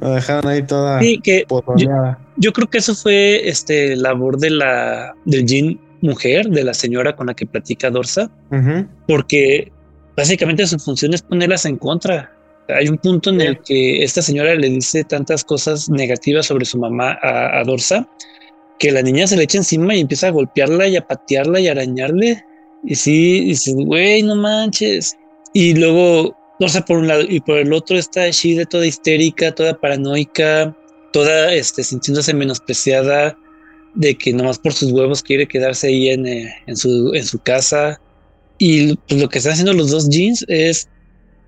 La dejaron ahí toda Sí, que pozoneada. yo creo que eso fue este labor de la del jean mujer, de la señora con la que platica Dorsa, Ujú. porque básicamente su función es ponerlas en contra. Hay un punto en Sí. el que esta señora le dice tantas cosas negativas sobre su mamá a, a Dorsa que la niña se le echa encima y empieza a golpearla y a patearla y a arañarle. Y sí, dices, güey, no manches. Y luego Dorsa por un lado y por el otro está Shide toda histérica, toda paranoica, toda este, sintiéndose menospreciada de que nomás por sus huevos quiere quedarse ahí en, eh, en, su, en su casa. Y pues, lo que están haciendo los dos jeans es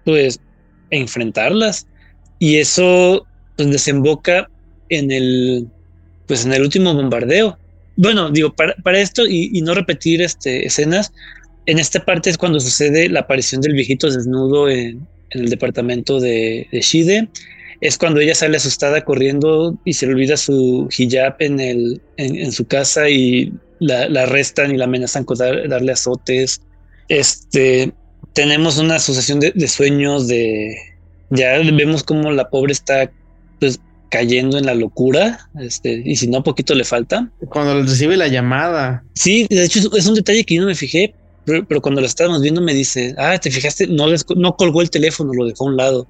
pues enfrentarlas. Y eso pues, desemboca en el pues en el último bombardeo. Bueno, digo, para, para esto y, y no repetir este, escenas, en esta parte es cuando sucede la aparición del viejito desnudo en, en el departamento de, de Shide. Es cuando ella sale asustada corriendo y se le olvida su hijab en, el, en, en su casa y la, la arrestan y la amenazan con dar- darle azotes. Este, tenemos una sucesión de, de sueños de... Ya vemos como la pobre está pues cayendo en la locura, este, y si no, poquito le falta. Cuando recibe la llamada. Sí, de hecho es un detalle que yo no me fijé, pero, pero cuando lo estábamos viendo me dice, ah, te fijaste, no, les- no colgó el teléfono, lo dejó a un lado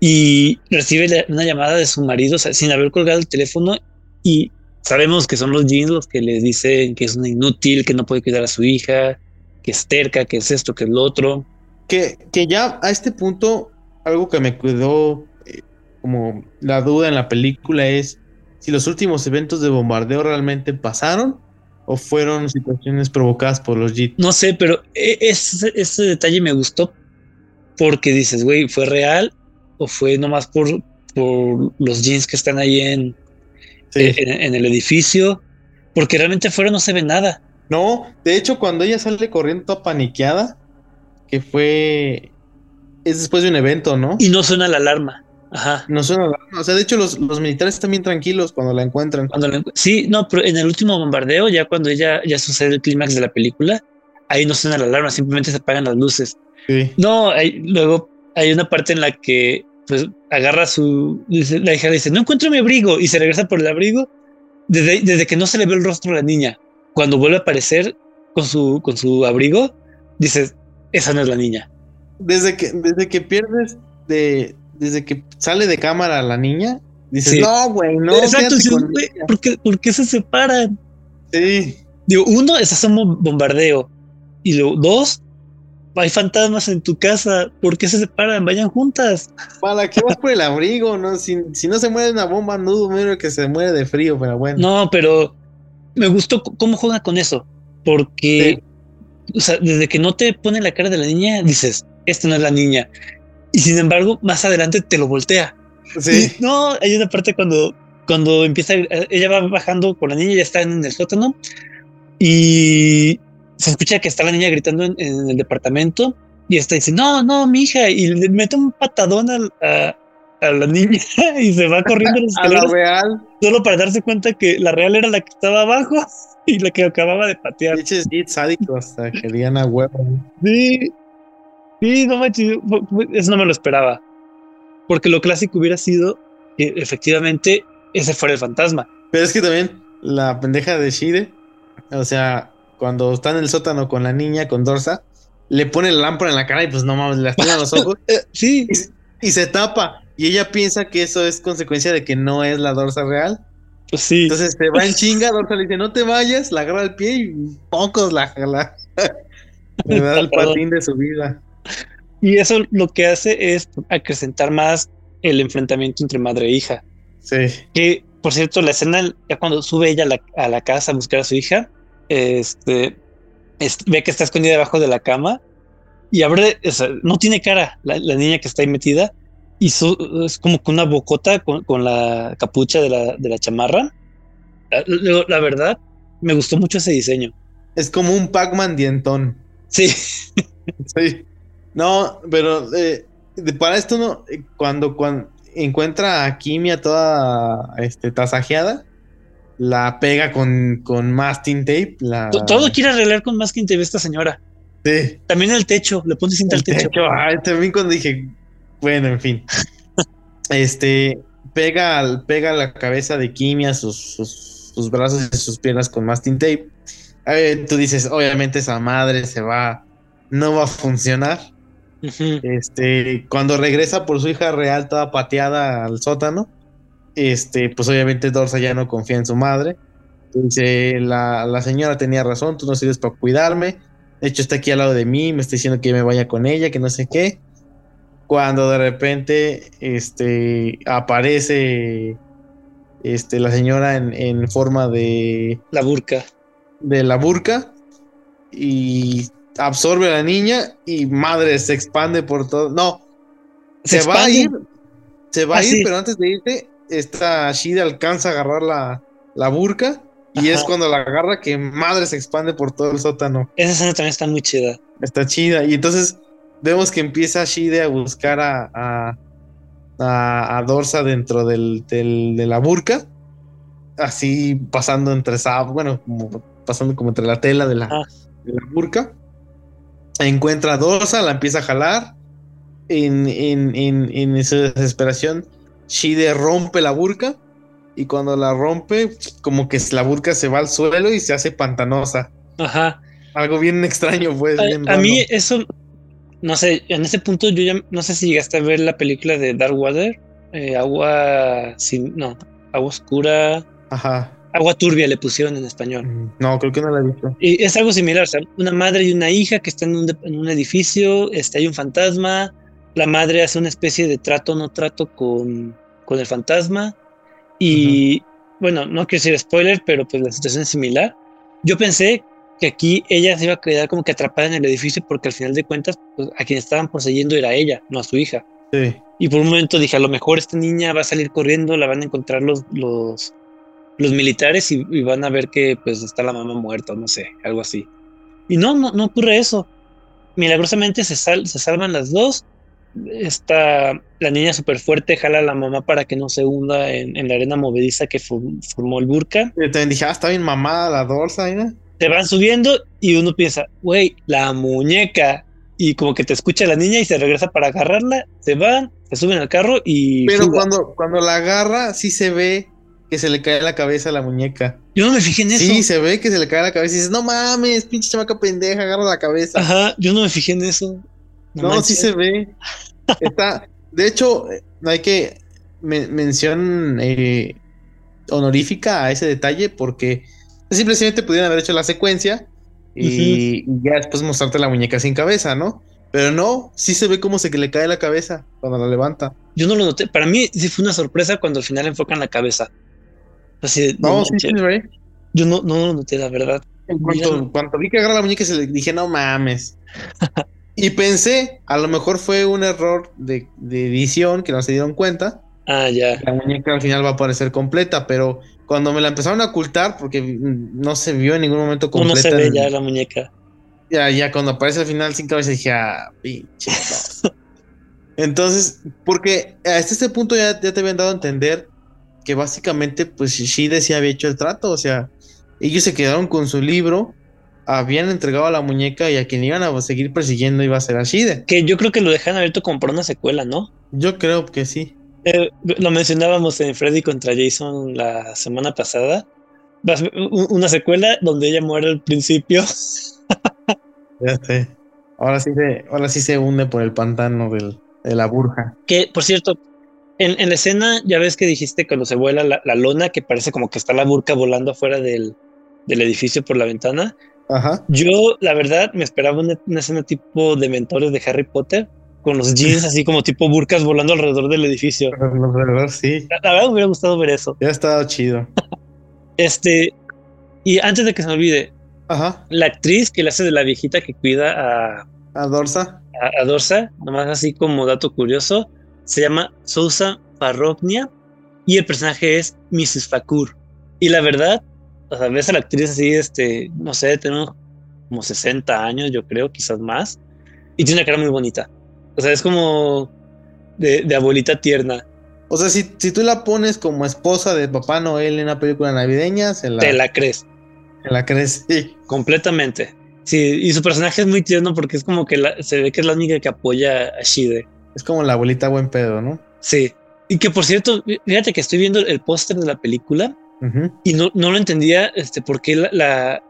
y recibe la- una llamada de su marido o sea, sin haber colgado el teléfono y sabemos que son los jeans los que le dicen que es una inútil, que no puede cuidar a su hija, que es terca, que es esto, que es lo otro. Que, que ya a este punto, algo que me quedó eh, como la duda en la película es si los últimos eventos de bombardeo realmente pasaron o fueron situaciones provocadas por los JIT. No sé, pero e, ese, ese detalle me gustó porque dices, güey, ¿fue real o fue nomás por, por los jeans que están ahí en, en, el edificio? Porque realmente afuera no se ve nada. No, de hecho, cuando ella sale corriendo toda paniqueada, que fue. Es después de un evento, ¿no? Y no suena la alarma. Ajá. No suena alarma. O sea, de hecho, los, los militares están bien tranquilos cuando la encuentran. Cuando sí, no, pero en el último bombardeo, ya cuando ella ya sucede el clímax de la película, ahí no suena la alarma, simplemente se apagan las luces. Sí. No, hay, luego hay una parte en la que pues agarra su. la hija dice: No encuentro mi abrigo y se regresa por el abrigo desde, desde que no se le ve el rostro a la niña. Cuando vuelve a aparecer con su, con su abrigo, dices: Esa no es la niña. Desde que, desde que pierdes de. Desde que sale de cámara la niña, dices: No, güey, no. Exacto, ¿por, qué, ¿por qué se separan? Sí. Digo, uno, es hacer un bombardeo. Y luego, dos, hay fantasmas en tu casa, ¿por qué se separan? Vayan juntas. ¿Para qué vas por el abrigo? No, si, no se muere una bomba, no dudo que se muere de frío, pero bueno. No, pero me gustó cómo juega con eso, porque, o sea, desde que no te pone la cara de la niña, dices, esta no es la niña. Y sin embargo, más adelante te lo voltea. Sí. no, hay una parte cuando, cuando empieza, ella va bajando con la niña, ya está en el sótano, y se escucha que está la niña gritando en, el departamento y está dice, no, no, mi hija, y le mete un patadón a, la niña y se va corriendo los a la real. Solo para darse cuenta que la real era la que estaba abajo y la que acababa de patear. Dices, sádico hasta querían a huevo. Sí, sí, no manches, eso no me lo esperaba. Porque lo clásico hubiera sido que efectivamente ese fuera el fantasma. Pero es que también la pendeja de Shide, o sea, cuando está en el sótano con la niña, con Dorsa, le pone la lámpara en la cara y pues no mames, le lastima los ojos. Eh, sí. Y, se tapa. Y ella piensa que eso es consecuencia de que no es la Dorsa real. Pues sí. Entonces se va en chinga, Dorsa le dice, no te vayas, la agarra el pie y pocos la jala. le da el patín de su vida. Y eso lo que hace es acrecentar más el enfrentamiento entre madre e hija. Sí. Que, por cierto, la escena, ya cuando sube ella a la, a la casa a buscar a su hija, este, ve que está escondida debajo de la cama y abre, no tiene cara la, niña que está ahí metida y es como con una bocota con, la capucha de la, de la chamarra. La, la, verdad, me gustó mucho ese diseño. Es como un Pac-Man dientón. Sí. sí. No, pero eh, para esto no, eh, cuando, cuando encuentra a Kimia toda este, tasajeada, la pega con, con masking tape. La... Todo quiere arreglar con masking tape esta señora. Sí. También el techo, le pone cinta al techo. también cuando dije, bueno, en fin. este, pega, pega la cabeza de Kimia, sus, sus, brazos y sus piernas con masking tape. tú dices, obviamente esa madre se va, no va a funcionar. Este, cuando regresa por su hija real toda pateada al sótano, este, pues obviamente Dorsa ya no confía en su madre. Dice, la, la señora tenía razón, tú no sirves para cuidarme. De hecho, está aquí al lado de mí, me está diciendo que me vaya con ella, que no sé qué. Cuando de repente este, aparece este, la señora en, en forma de... La burca. De la burca. Y absorbe a la niña y madre se expande por todo. No, se, va a ir. Se va a ir, pero antes de irte, esta Shida alcanza a agarrar la, la burka y es cuando la agarra que madre se expande por todo el sótano. Esa escena también está muy chida. Está chida. Y entonces vemos que empieza Shida a buscar a, a, a, Dorsa dentro del, de la burka. Así pasando entre bueno, como, pasando como entre la tela de la, de la burka. Encuentra a Dorsa, la empieza a jalar. En, en, en, en esa desesperación Shide rompe la burka y cuando la rompe, como que la burka se va al suelo y se hace pantanosa. Ajá. Algo bien extraño, pues. A, mí eso, no sé, en ese punto yo ya no sé si llegaste a ver la película de Dark Water, eh, agua sin, no, agua oscura. Ajá. Agua turbia le pusieron en español. Mm, no, creo que no la he visto. Y es algo similar, o sea, una madre y una hija que están en un, en un edificio, este, hay un fantasma, la madre hace una especie de trato no trato con, con el fantasma y bueno, no quiero decir spoiler, pero pues la situación es similar. Yo pensé que aquí ella se iba a quedar como que atrapada en el edificio porque al final de cuentas pues, a quien estaban poseyendo era ella, no a su hija. Sí. Y por un momento dije, a lo mejor esta niña va a salir corriendo, la van a encontrar los, los, los militares y, y van a ver que pues está la mamá muerta, no sé, algo así. Y no, no, no ocurre eso. Milagrosamente se, sal, se salvan las dos. Está la niña súper fuerte, jala a la mamá para que no se hunda en, en la arena movediza que form- formó el burka. Yo también dije, ah, está bien mamada la dorsa, ¿no? Se van subiendo y uno piensa, güey, la muñeca. Y como que te escucha la niña y se regresa para agarrarla. Se van, se suben al carro y. Pero fuga. cuando, cuando la agarra, sí se ve que se le cae la cabeza a la muñeca. Yo no me fijé en eso. Sí, se ve que se le cae la cabeza y dices, no mames, pinche chamaca pendeja, agarra la cabeza. Ajá, yo no me fijé en eso. No, sí se ve. Está, de hecho, hay que men- mención eh, honorífica a ese detalle porque simplemente pudieran haber hecho la secuencia y, y ya después mostrarte la muñeca sin cabeza, ¿no? Pero no, sí se ve como se que le cae la cabeza cuando la levanta. Yo no lo noté. Para mí sí fue una sorpresa cuando al final enfocan la cabeza. Así No, no sí ve. Yo no, no lo noté, la verdad. En cuanto, vi que agarra la muñeca, se le dije, no mames. y pensé, a lo mejor fue un error de, de edición que no se dieron cuenta. Ah, ya. La muñeca al final va a aparecer completa, pero cuando me la empezaron a ocultar, porque no se vio en ningún momento completa. no se ve ya la muñeca. ya, ya cuando aparece al final sin cabeza dije, ah, pinche. tos". Entonces, porque hasta este punto ya, ya te habían dado a entender que básicamente, pues Shide sí había hecho el trato, o sea, ellos se quedaron con su libro, habían entregado a la muñeca y a quien iban a seguir persiguiendo iba a ser a Shide. Que yo creo que lo dejan abierto como para una secuela, ¿no? Yo creo que sí. Eh, lo mencionábamos en Freddy contra Jason la semana pasada. Una secuela donde ella muere al principio. Ya sé. Ahora sí se, ahora sí se hunde por el pantano del, de la burja. Que, por cierto, en, en la escena ya ves que dijiste cuando se vuela la, la lona, que parece como que está la burka volando afuera del, del edificio por la ventana. Ajá. Yo, la verdad, me esperaba una, una escena tipo de mentores de Harry Potter, con los jeans así como tipo burkas volando alrededor del edificio. Alrededor, sí. La, la verdad me hubiera gustado ver eso. Ya ha estado chido. Este, y antes de que se me olvide, Ajá. la actriz que le hace de la viejita que cuida a, A Dorsa. a, a Dorsa, nomás así como dato curioso, se llama Sousa Farroknia y el personaje es Mrs. Fakur. Y la verdad, o sea, ves a la actriz así, este, no sé, tiene unos como 60 años, yo creo, quizás más, y tiene una cara muy bonita. O sea, es como de, de abuelita tierna. O sea, si, si tú la pones como esposa de Papá Noel en una película navideña, se la, Te la crees se la crees. Sí. completamente. Sí, y su personaje es muy tierno porque es como que la- se ve que es la única que apoya a Shide. Es como la abuelita buen pedo, ¿no? Sí. Y que por cierto, fíjate que estoy viendo el póster de la película y no, no lo entendía, este, por qué la, la,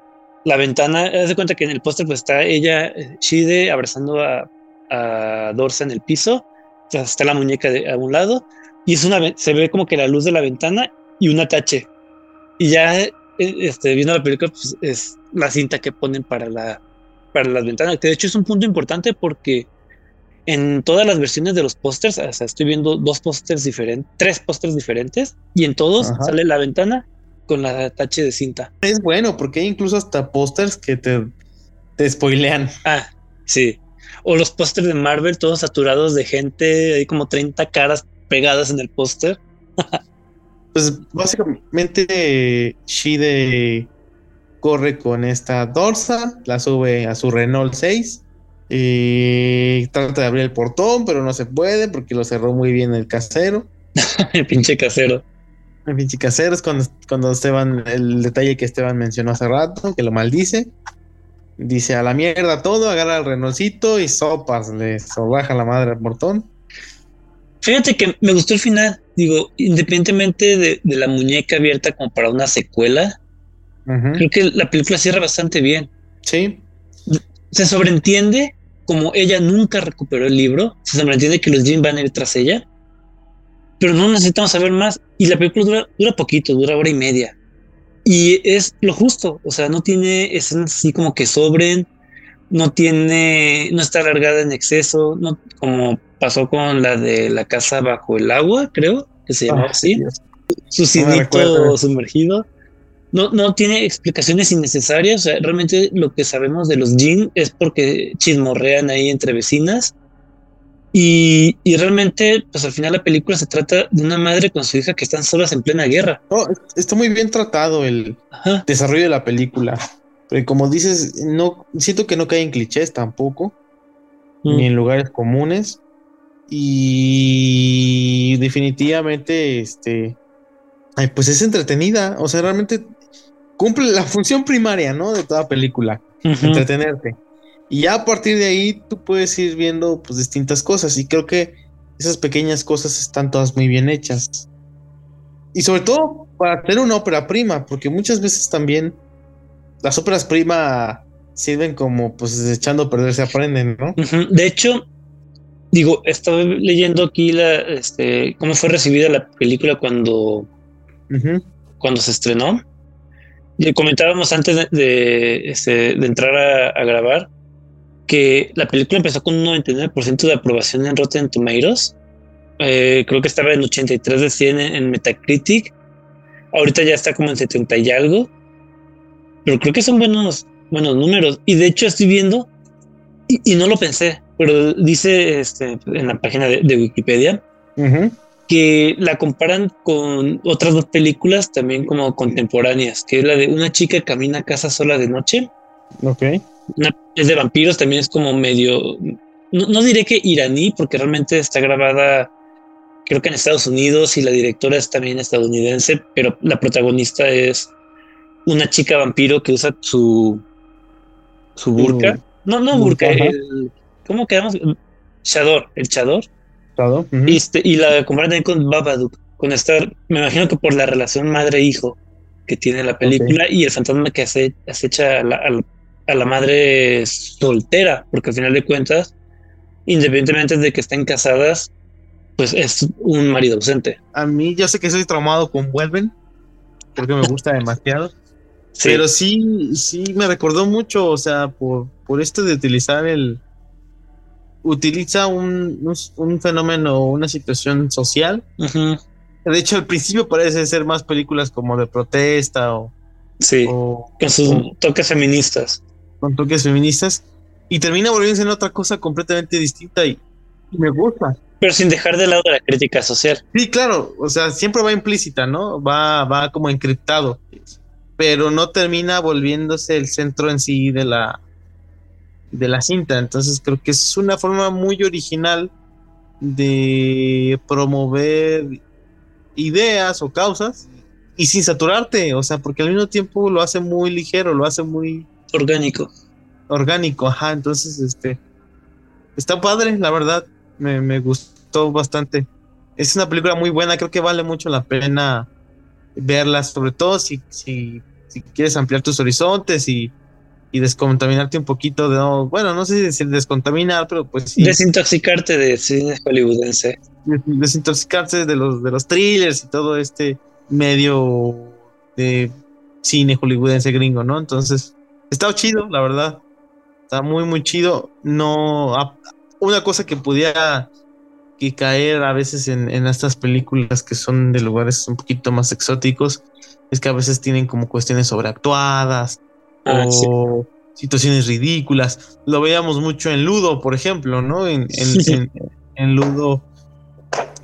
la ventana, haz de cuenta que en el póster pues está ella, eh, Shide, abrazando a, a Dorsa en el piso, o sea, está la muñeca de, a un lado y es una, se ve como que la luz de la ventana y un atache. Y ya, eh, este, viendo la película, pues es la cinta que ponen para la, para las ventanas, que de hecho es un punto importante porque en todas las versiones de los pósters, o sea, estoy viendo dos pósters diferentes, tres pósters diferentes, y en todos Ajá. sale la ventana con la tache de cinta. Es bueno, porque hay incluso hasta pósters que te, te spoilean. Ah, sí. O los pósters de Marvel, todos saturados de gente, hay como 30 caras pegadas en el póster. Pues básicamente Shide corre con esta Dorsa, la sube a su Renault 6 y trata de abrir el portón, pero no se puede porque lo cerró muy bien el casero. el pinche casero. El pinche casero es cuando, cuando Esteban, el detalle que Esteban mencionó hace rato, que lo maldice. Dice a la mierda todo, agarra el Renaultcito y sopas, le sobaja la madre al portón. Fíjate que me gustó el final. Digo, independientemente de, de la muñeca abierta como para una secuela, creo que la película cierra bastante bien. Sí, Se sobreentiende como ella nunca recuperó el libro, se sobreentiende que los Jin van a ir tras ella, pero no necesitamos saber más. Y la película dura, dura poquito, dura hora y media. Y es lo justo, o sea, no tiene escenas así como que sobren, no tiene, no está alargada en exceso, no como pasó con la de la casa bajo el agua, creo que se llamaba Ah, así. Dios. su cidito sumergido. No, no tiene explicaciones innecesarias. O sea, realmente lo que sabemos de los Jin es porque chismorrean ahí entre vecinas. Y, y, realmente, pues al final la película se trata de una madre con su hija que están solas en plena guerra. está muy bien tratado el desarrollo de la película. Pero como dices, no siento que no cae en clichés tampoco, ni mm. en lugares comunes. Y definitivamente, este, pues es entretenida. O sea, realmente cumple la función primaria, ¿no? De toda película, entretenerte. Y ya a partir de ahí tú puedes ir viendo pues distintas cosas. Y creo que esas pequeñas cosas están todas muy bien hechas. Y sobre todo para hacer una ópera prima, porque muchas veces también las óperas prima sirven como pues echando a perder se aprenden, ¿no? De hecho, digo, estaba leyendo aquí la, este, cómo fue recibida la película cuando, cuando se estrenó. Comentábamos antes de, este, de entrar a, grabar que la película empezó con un 99% de aprobación en Rotten Tomatoes. Eh, creo que estaba en 83 de 100 en, Metacritic. Ahorita ya está como en 70 y algo. Pero creo que son buenos, buenos números. Y de hecho estoy viendo, y, no lo pensé, pero dice este, en la página de, Wikipedia que la comparan con otras dos películas también como contemporáneas, que es la de una chica que camina a casa sola de noche. Ok. es de vampiros, también es como medio, no, diré que iraní, porque realmente está grabada creo que en Estados Unidos y la directora es también estadounidense, pero la protagonista es una chica vampiro que usa su su burka. no, no burka, el, ¿cómo quedamos? Chador, el chador. Este, y la comparan también con Babadook, con estar, me imagino que por la relación madre-hijo que tiene la película y el fantasma que hace, acecha a la, a la madre soltera, porque al final de cuentas, independientemente de que estén casadas, pues es un marido ausente. A mí, yo sé que soy traumado con Vuelven, porque me gusta demasiado. Pero sí, sí me recordó mucho, o sea, por, por esto de utilizar el... Utiliza un, un, fenómeno, una situación social. De hecho, al principio parece ser más películas como de protesta o... Sí, con sus toques feministas. Con toques feministas. Y termina volviéndose en otra cosa completamente distinta y, y me gusta. Pero sin dejar de lado la crítica social. Sí, claro, o sea, siempre va implícita, ¿no? Va, va como encriptado pero no termina volviéndose el centro en sí de la de la cinta. Entonces creo que es una forma muy original de promover ideas o causas y sin saturarte, o sea, porque al mismo tiempo lo hace muy ligero, lo hace muy orgánico. Orgánico, ajá, entonces este está padre, la verdad, me, me gustó bastante. Es una película muy buena, creo que vale mucho la pena verlas, sobre todo si, si, si quieres ampliar tus horizontes y, y, descontaminarte un poquito de, bueno, no sé si descontaminar, pero pues sí. Desintoxicarte de cine hollywoodense. Desintoxicarse de los, de los thrillers y todo este medio de cine hollywoodense gringo, ¿no? Entonces, está chido, la verdad. Está muy, muy chido. No, una cosa que pudiera que caer a veces en, estas películas que son de lugares un poquito más exóticos es que a veces tienen como cuestiones sobreactuadas ah, o situaciones ridículas. Lo veíamos mucho en Ludo, por ejemplo, ¿no? En, en, Ludo,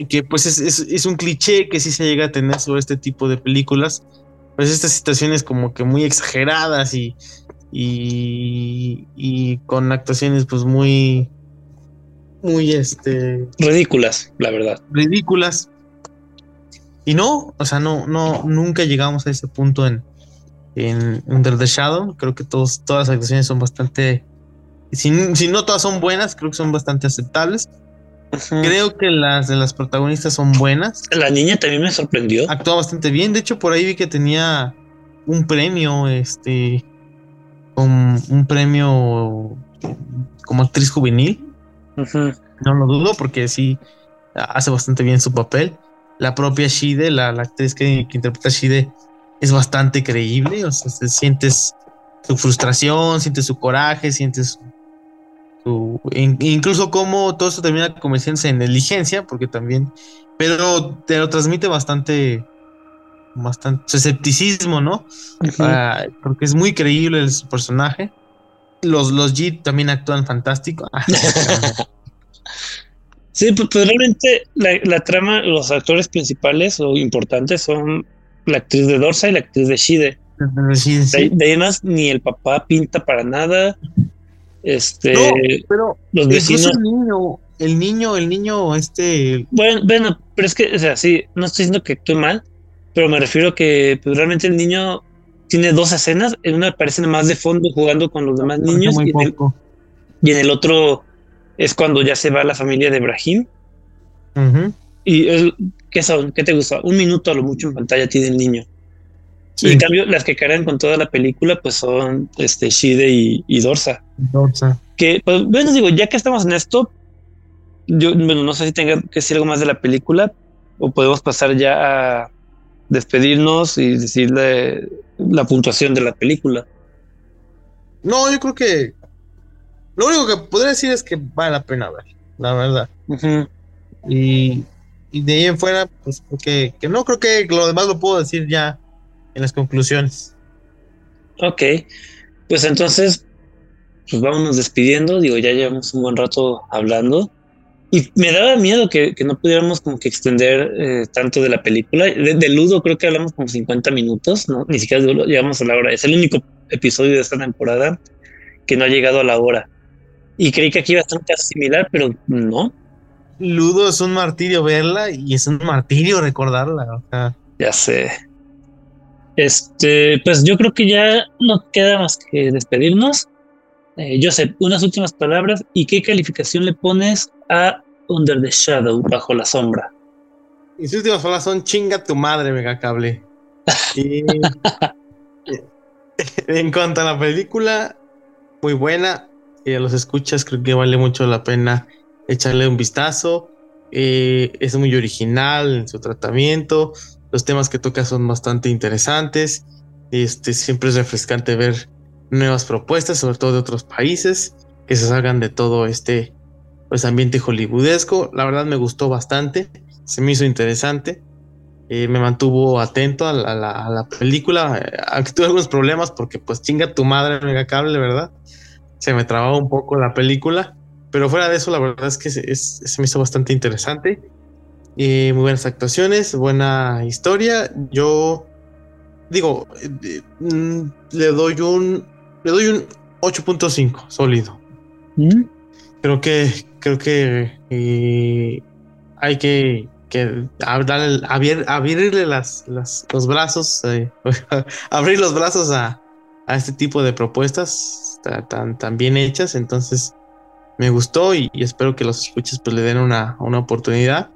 que pues es, un cliché que sí se llega a tener sobre este tipo de películas. Pues estas situaciones como que muy exageradas y, y, y con actuaciones pues muy muy este ridículas, la verdad. Ridículas. Y no, o sea, no, no, nunca llegamos a ese punto en, en Under the Shadow. Creo que todos, todas las actuaciones son bastante, si, no todas son buenas, creo que son bastante aceptables. Creo que las de las protagonistas son buenas. La niña también me sorprendió. Actúa bastante bien. De hecho, por ahí vi que tenía un premio, este, con un premio como actriz juvenil. No lo dudo porque sí hace bastante bien su papel. La propia Shide, la, actriz que, interpreta a Shide, es bastante creíble. O sea, sientes su frustración, sientes su coraje, sientes su, incluso cómo todo esto termina convirtiéndose en negligencia, porque también, pero te lo transmite bastante bastante su escepticismo, ¿no? Ah, porque es muy creíble el personaje. Los, los G también actúan fantástico. sí, pues, pues realmente la, trama, los actores principales o importantes son la actriz de Dorsa y la actriz de Shide. De, ahí más ni el papá pinta para nada. Este, pero los vecinos. El niño, el niño, el niño, este. Bueno, bueno, pero es que, o sea, sí, no estoy diciendo que actúe mal, pero me refiero a que pues, realmente el niño tiene dos escenas. En una aparece más de fondo jugando con los demás niños y en, el, y en, el, otro es cuando ya se va la familia de Brahim. Y ¿qué, son? ¿qué te gusta? Un minuto a lo mucho en pantalla tiene el niño. Y en cambio, las que cargan con toda la película, pues son este Shide y, Dorsa. Dorsa. Que, pues, bueno, digo, ya que estamos en esto, yo bueno, no sé si tenga que decir algo más de la película o podemos pasar ya a despedirnos y decirle la puntuación de la película. No, yo creo que lo único que podría decir es que vale la pena ver, la verdad. y, de ahí en fuera, pues porque que no creo que lo demás lo puedo decir ya en las conclusiones. Ok, pues entonces, pues vámonos despidiendo. Digo, ya llevamos un buen rato hablando. Y me daba miedo que, no pudiéramos como que extender eh, tanto de la película. De, Ludo creo que hablamos como 50 minutos, ¿no? Ni siquiera de Ludo, llegamos a la hora. Es el único episodio de esta temporada que no ha llegado a la hora. Y creí que aquí iba a estar casi similar, pero no. Ludo es un martirio verla y es un martirio recordarla. Ya sé. Este, pues yo creo que ya no queda más que despedirnos. Eh, Joseph, unas últimas palabras y qué calificación le pones a Under the Shadow, bajo la sombra. Mis últimas palabras son chinga tu madre, megacable. y en cuanto a la película, muy buena. Y a los escuchas, creo que vale mucho la pena echarle un vistazo. Eh, es muy original en su tratamiento. Los temas que toca son bastante interesantes. Este, siempre es refrescante ver nuevas propuestas, sobre todo de otros países, que se salgan de todo este pues, ambiente hollywoodesco. La verdad me gustó bastante, se me hizo interesante. Eh, me mantuvo atento a la, película, aunque tuve algunos problemas porque pues chinga tu madre mega cable, ¿verdad? Se me trababa un poco la película, pero fuera de eso la verdad es que se, me hizo bastante interesante. Eh, muy buenas actuaciones, buena historia. Yo digo, eh, mm, le doy un le doy un 8.5 sólido. ¿Mm? Creo que creo que eh, hay que, que abrirle las, los brazos, eh, abrir los brazos a, este tipo de propuestas tan, tan bien hechas. Entonces me gustó y, espero que los escuches pues le den una, una oportunidad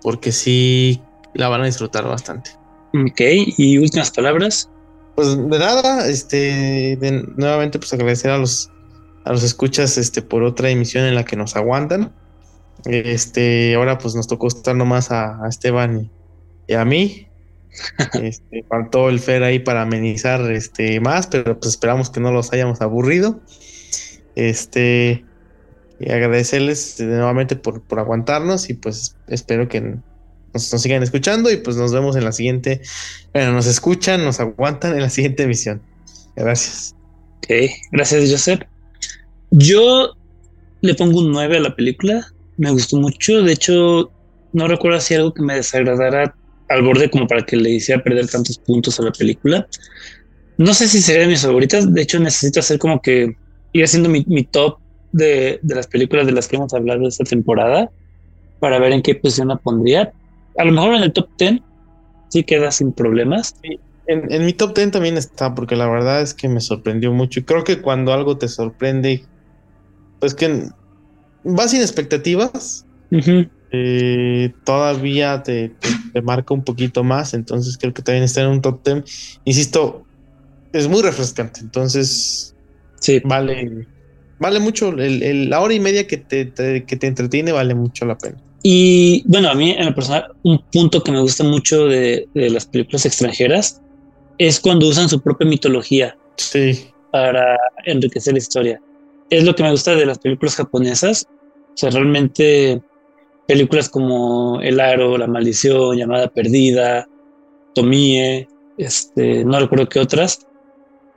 porque sí la van a disfrutar bastante. Ok, y últimas palabras. Pues de nada, este, nuevamente pues agradecer a los, a los escuchas este, por otra emisión en la que nos aguantan. Este, ahora pues nos tocó estar nomás a, Esteban y, a mí. Este, faltó el Fer ahí para amenizar este más, pero pues esperamos que no los hayamos aburrido. Este, y agradecerles nuevamente por, por aguantarnos y pues espero que nos, sigan escuchando y pues nos vemos en la siguiente. Bueno, nos escuchan, nos aguantan en la siguiente emisión. Gracias. Ok, gracias, Joseph. Yo le pongo un 9 a la película. Me gustó mucho. De hecho, no recuerdo si algo que me desagradara al borde como para que le hiciera perder tantos puntos a la película. No sé si sería de mis favoritas. De hecho, necesito hacer como que ir haciendo mi, top de, de, las películas de las que hemos hablado esta temporada para ver en qué posición la pondría a lo mejor en el top 10 sí queda sin problemas. En, mi top 10 también está, porque la verdad es que me sorprendió mucho. Y creo que cuando algo te sorprende, pues que vas sin expectativas, eh, todavía te, marca un poquito más. Entonces creo que también está en un top 10. Insisto, es muy refrescante. Entonces, sí. vale, vale mucho. la hora y media que te, que te entretiene vale mucho la pena. Y bueno, a mí en el personal, un punto que me gusta mucho de, las películas extranjeras es cuando usan su propia mitología para enriquecer la historia. Es lo que me gusta de las películas japonesas. O sea, realmente películas como El Aro, La Maldición, Llamada Perdida, Tomie, este, no recuerdo qué otras,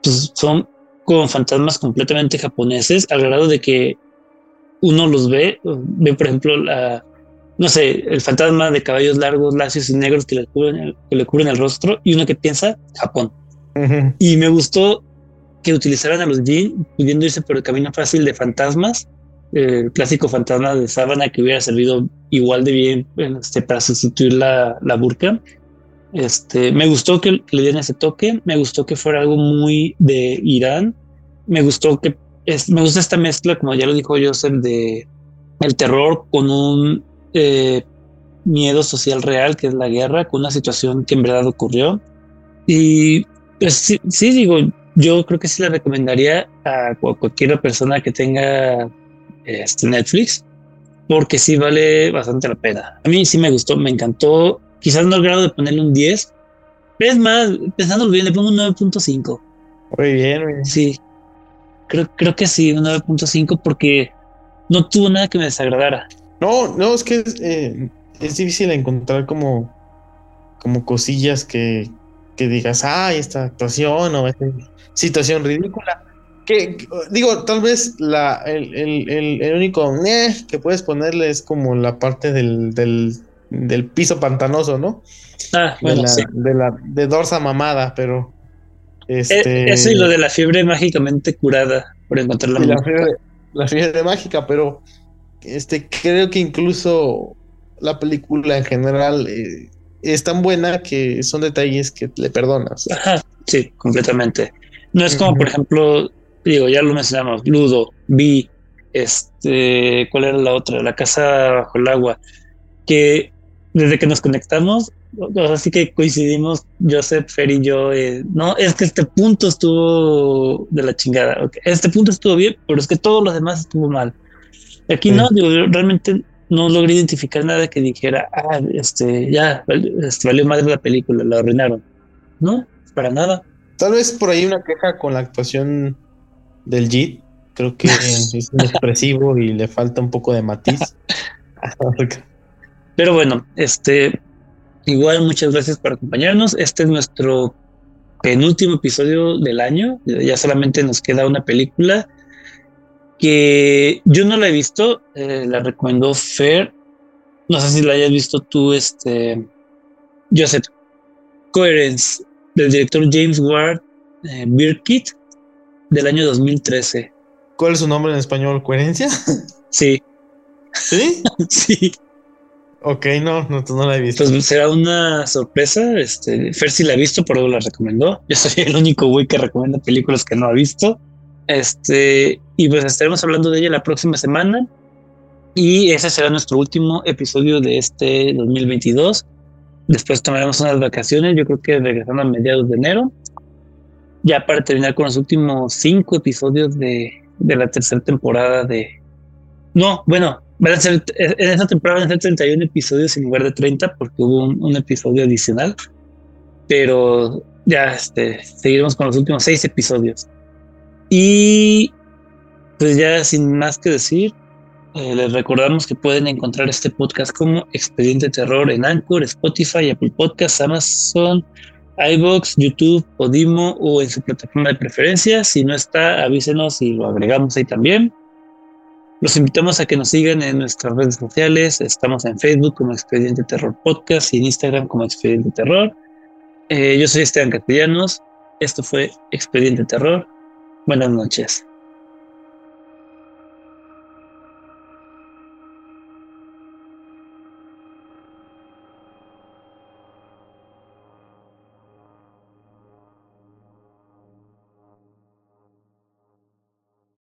pues son con fantasmas completamente japoneses, al grado de que uno los ve, ve por ejemplo la, no sé, el fantasma de caballos largos, lacios y negros que le cubren el, que le cubren el rostro y uno que piensa Japón. Y me gustó que utilizaran a los Jin pudiendo irse por el camino fácil de fantasmas, el clásico fantasma de sábana que hubiera servido igual de bien este, para sustituir la, la burka. Este, me gustó que, le dieran ese toque, me gustó que fuera algo muy de Irán, me gustó que es, me gusta esta mezcla, como ya lo dijo Joseph, de el terror con un eh, miedo social real, que es la guerra, con una situación que en verdad ocurrió. Y pues sí, digo, yo creo que sí la recomendaría a cualquier persona que tenga este Netflix, porque sí vale bastante la pena. A mí sí me gustó, me encantó quizás no grado de ponerle un 10. Es más, pensándolo bien, le pongo un 9.5. Muy bien, muy bien. Sí. Creo, creo que sí, un 9.5 porque no tuvo nada que me desagradara. No, no, es que es, eh, es difícil encontrar como, como cosillas que, que digas, ay, esta actuación o esta situación ridícula. Que, digo, tal vez la, el, el, el, único que puedes ponerle es como la parte del, del del piso pantanoso, ¿no? Ah, bueno, de, la, sí. de la de Dorsa mamada, pero este e, eso y lo de la fiebre mágicamente curada por encontrar la, la fiebre, la fiebre mágica, pero este creo que incluso la película en general eh, es tan buena que son detalles que le perdonas. Ajá, sí, completamente. No es como, por ejemplo, digo, ya lo mencionamos, Ludo, Vi, este, ¿cuál era la otra? La casa bajo el agua, que desde que nos conectamos, así que coincidimos Joseph, Fer y yo, eh, no, es que este punto estuvo de la chingada, este punto estuvo bien, pero es que todo lo demás estuvo mal. Aquí no, digo, realmente no logré identificar nada que dijera, ah, este, ya, este, valió madre la película, la arruinaron. No, para nada. Tal vez por ahí una queja con la actuación del JIT, creo que es expresivo y le falta un poco de matiz. Pero bueno, este, igual muchas gracias por acompañarnos. Este es nuestro penúltimo episodio del año. Ya solamente nos queda una película que yo no la he visto. Eh, la recomendó Fer. No sé si la hayas visto tú, este, Joseph. Coherence, del director James Ward eh, Birkitt, del año 2013. ¿Cuál es su nombre en español? ¿Coherencia? Sí. ¿Sí? sí. Ok, no, no, no la he visto. Pues será una sorpresa. Este, Fer sí la ha visto, por eso la recomendó. Yo soy el único güey que recomienda películas que no ha visto. Este, y pues estaremos hablando de ella la próxima semana. Y ese será nuestro último episodio de este 2022. Después tomaremos unas vacaciones, yo creo que regresando a mediados de enero. Ya para terminar con los últimos cinco episodios de, de la tercera temporada de. No, bueno, Van a ser, en esta temporada van a ser 31 episodios en lugar de 30 porque hubo un, episodio adicional. Pero ya este, seguiremos con los últimos seis episodios. Y pues ya sin más que decir, eh, les recordamos que pueden encontrar este podcast como Expediente Terror en Anchor, Spotify, Apple Podcasts, Amazon, iBox, YouTube, Podimo o en su plataforma de preferencia. Si no está, avísenos y lo agregamos ahí también. Los invitamos a que nos sigan en nuestras redes sociales. Estamos en Facebook como Expediente Terror Podcast y en Instagram como Expediente Terror. Eh, yo soy Esteban Castellanos. Esto fue Expediente Terror. Buenas noches.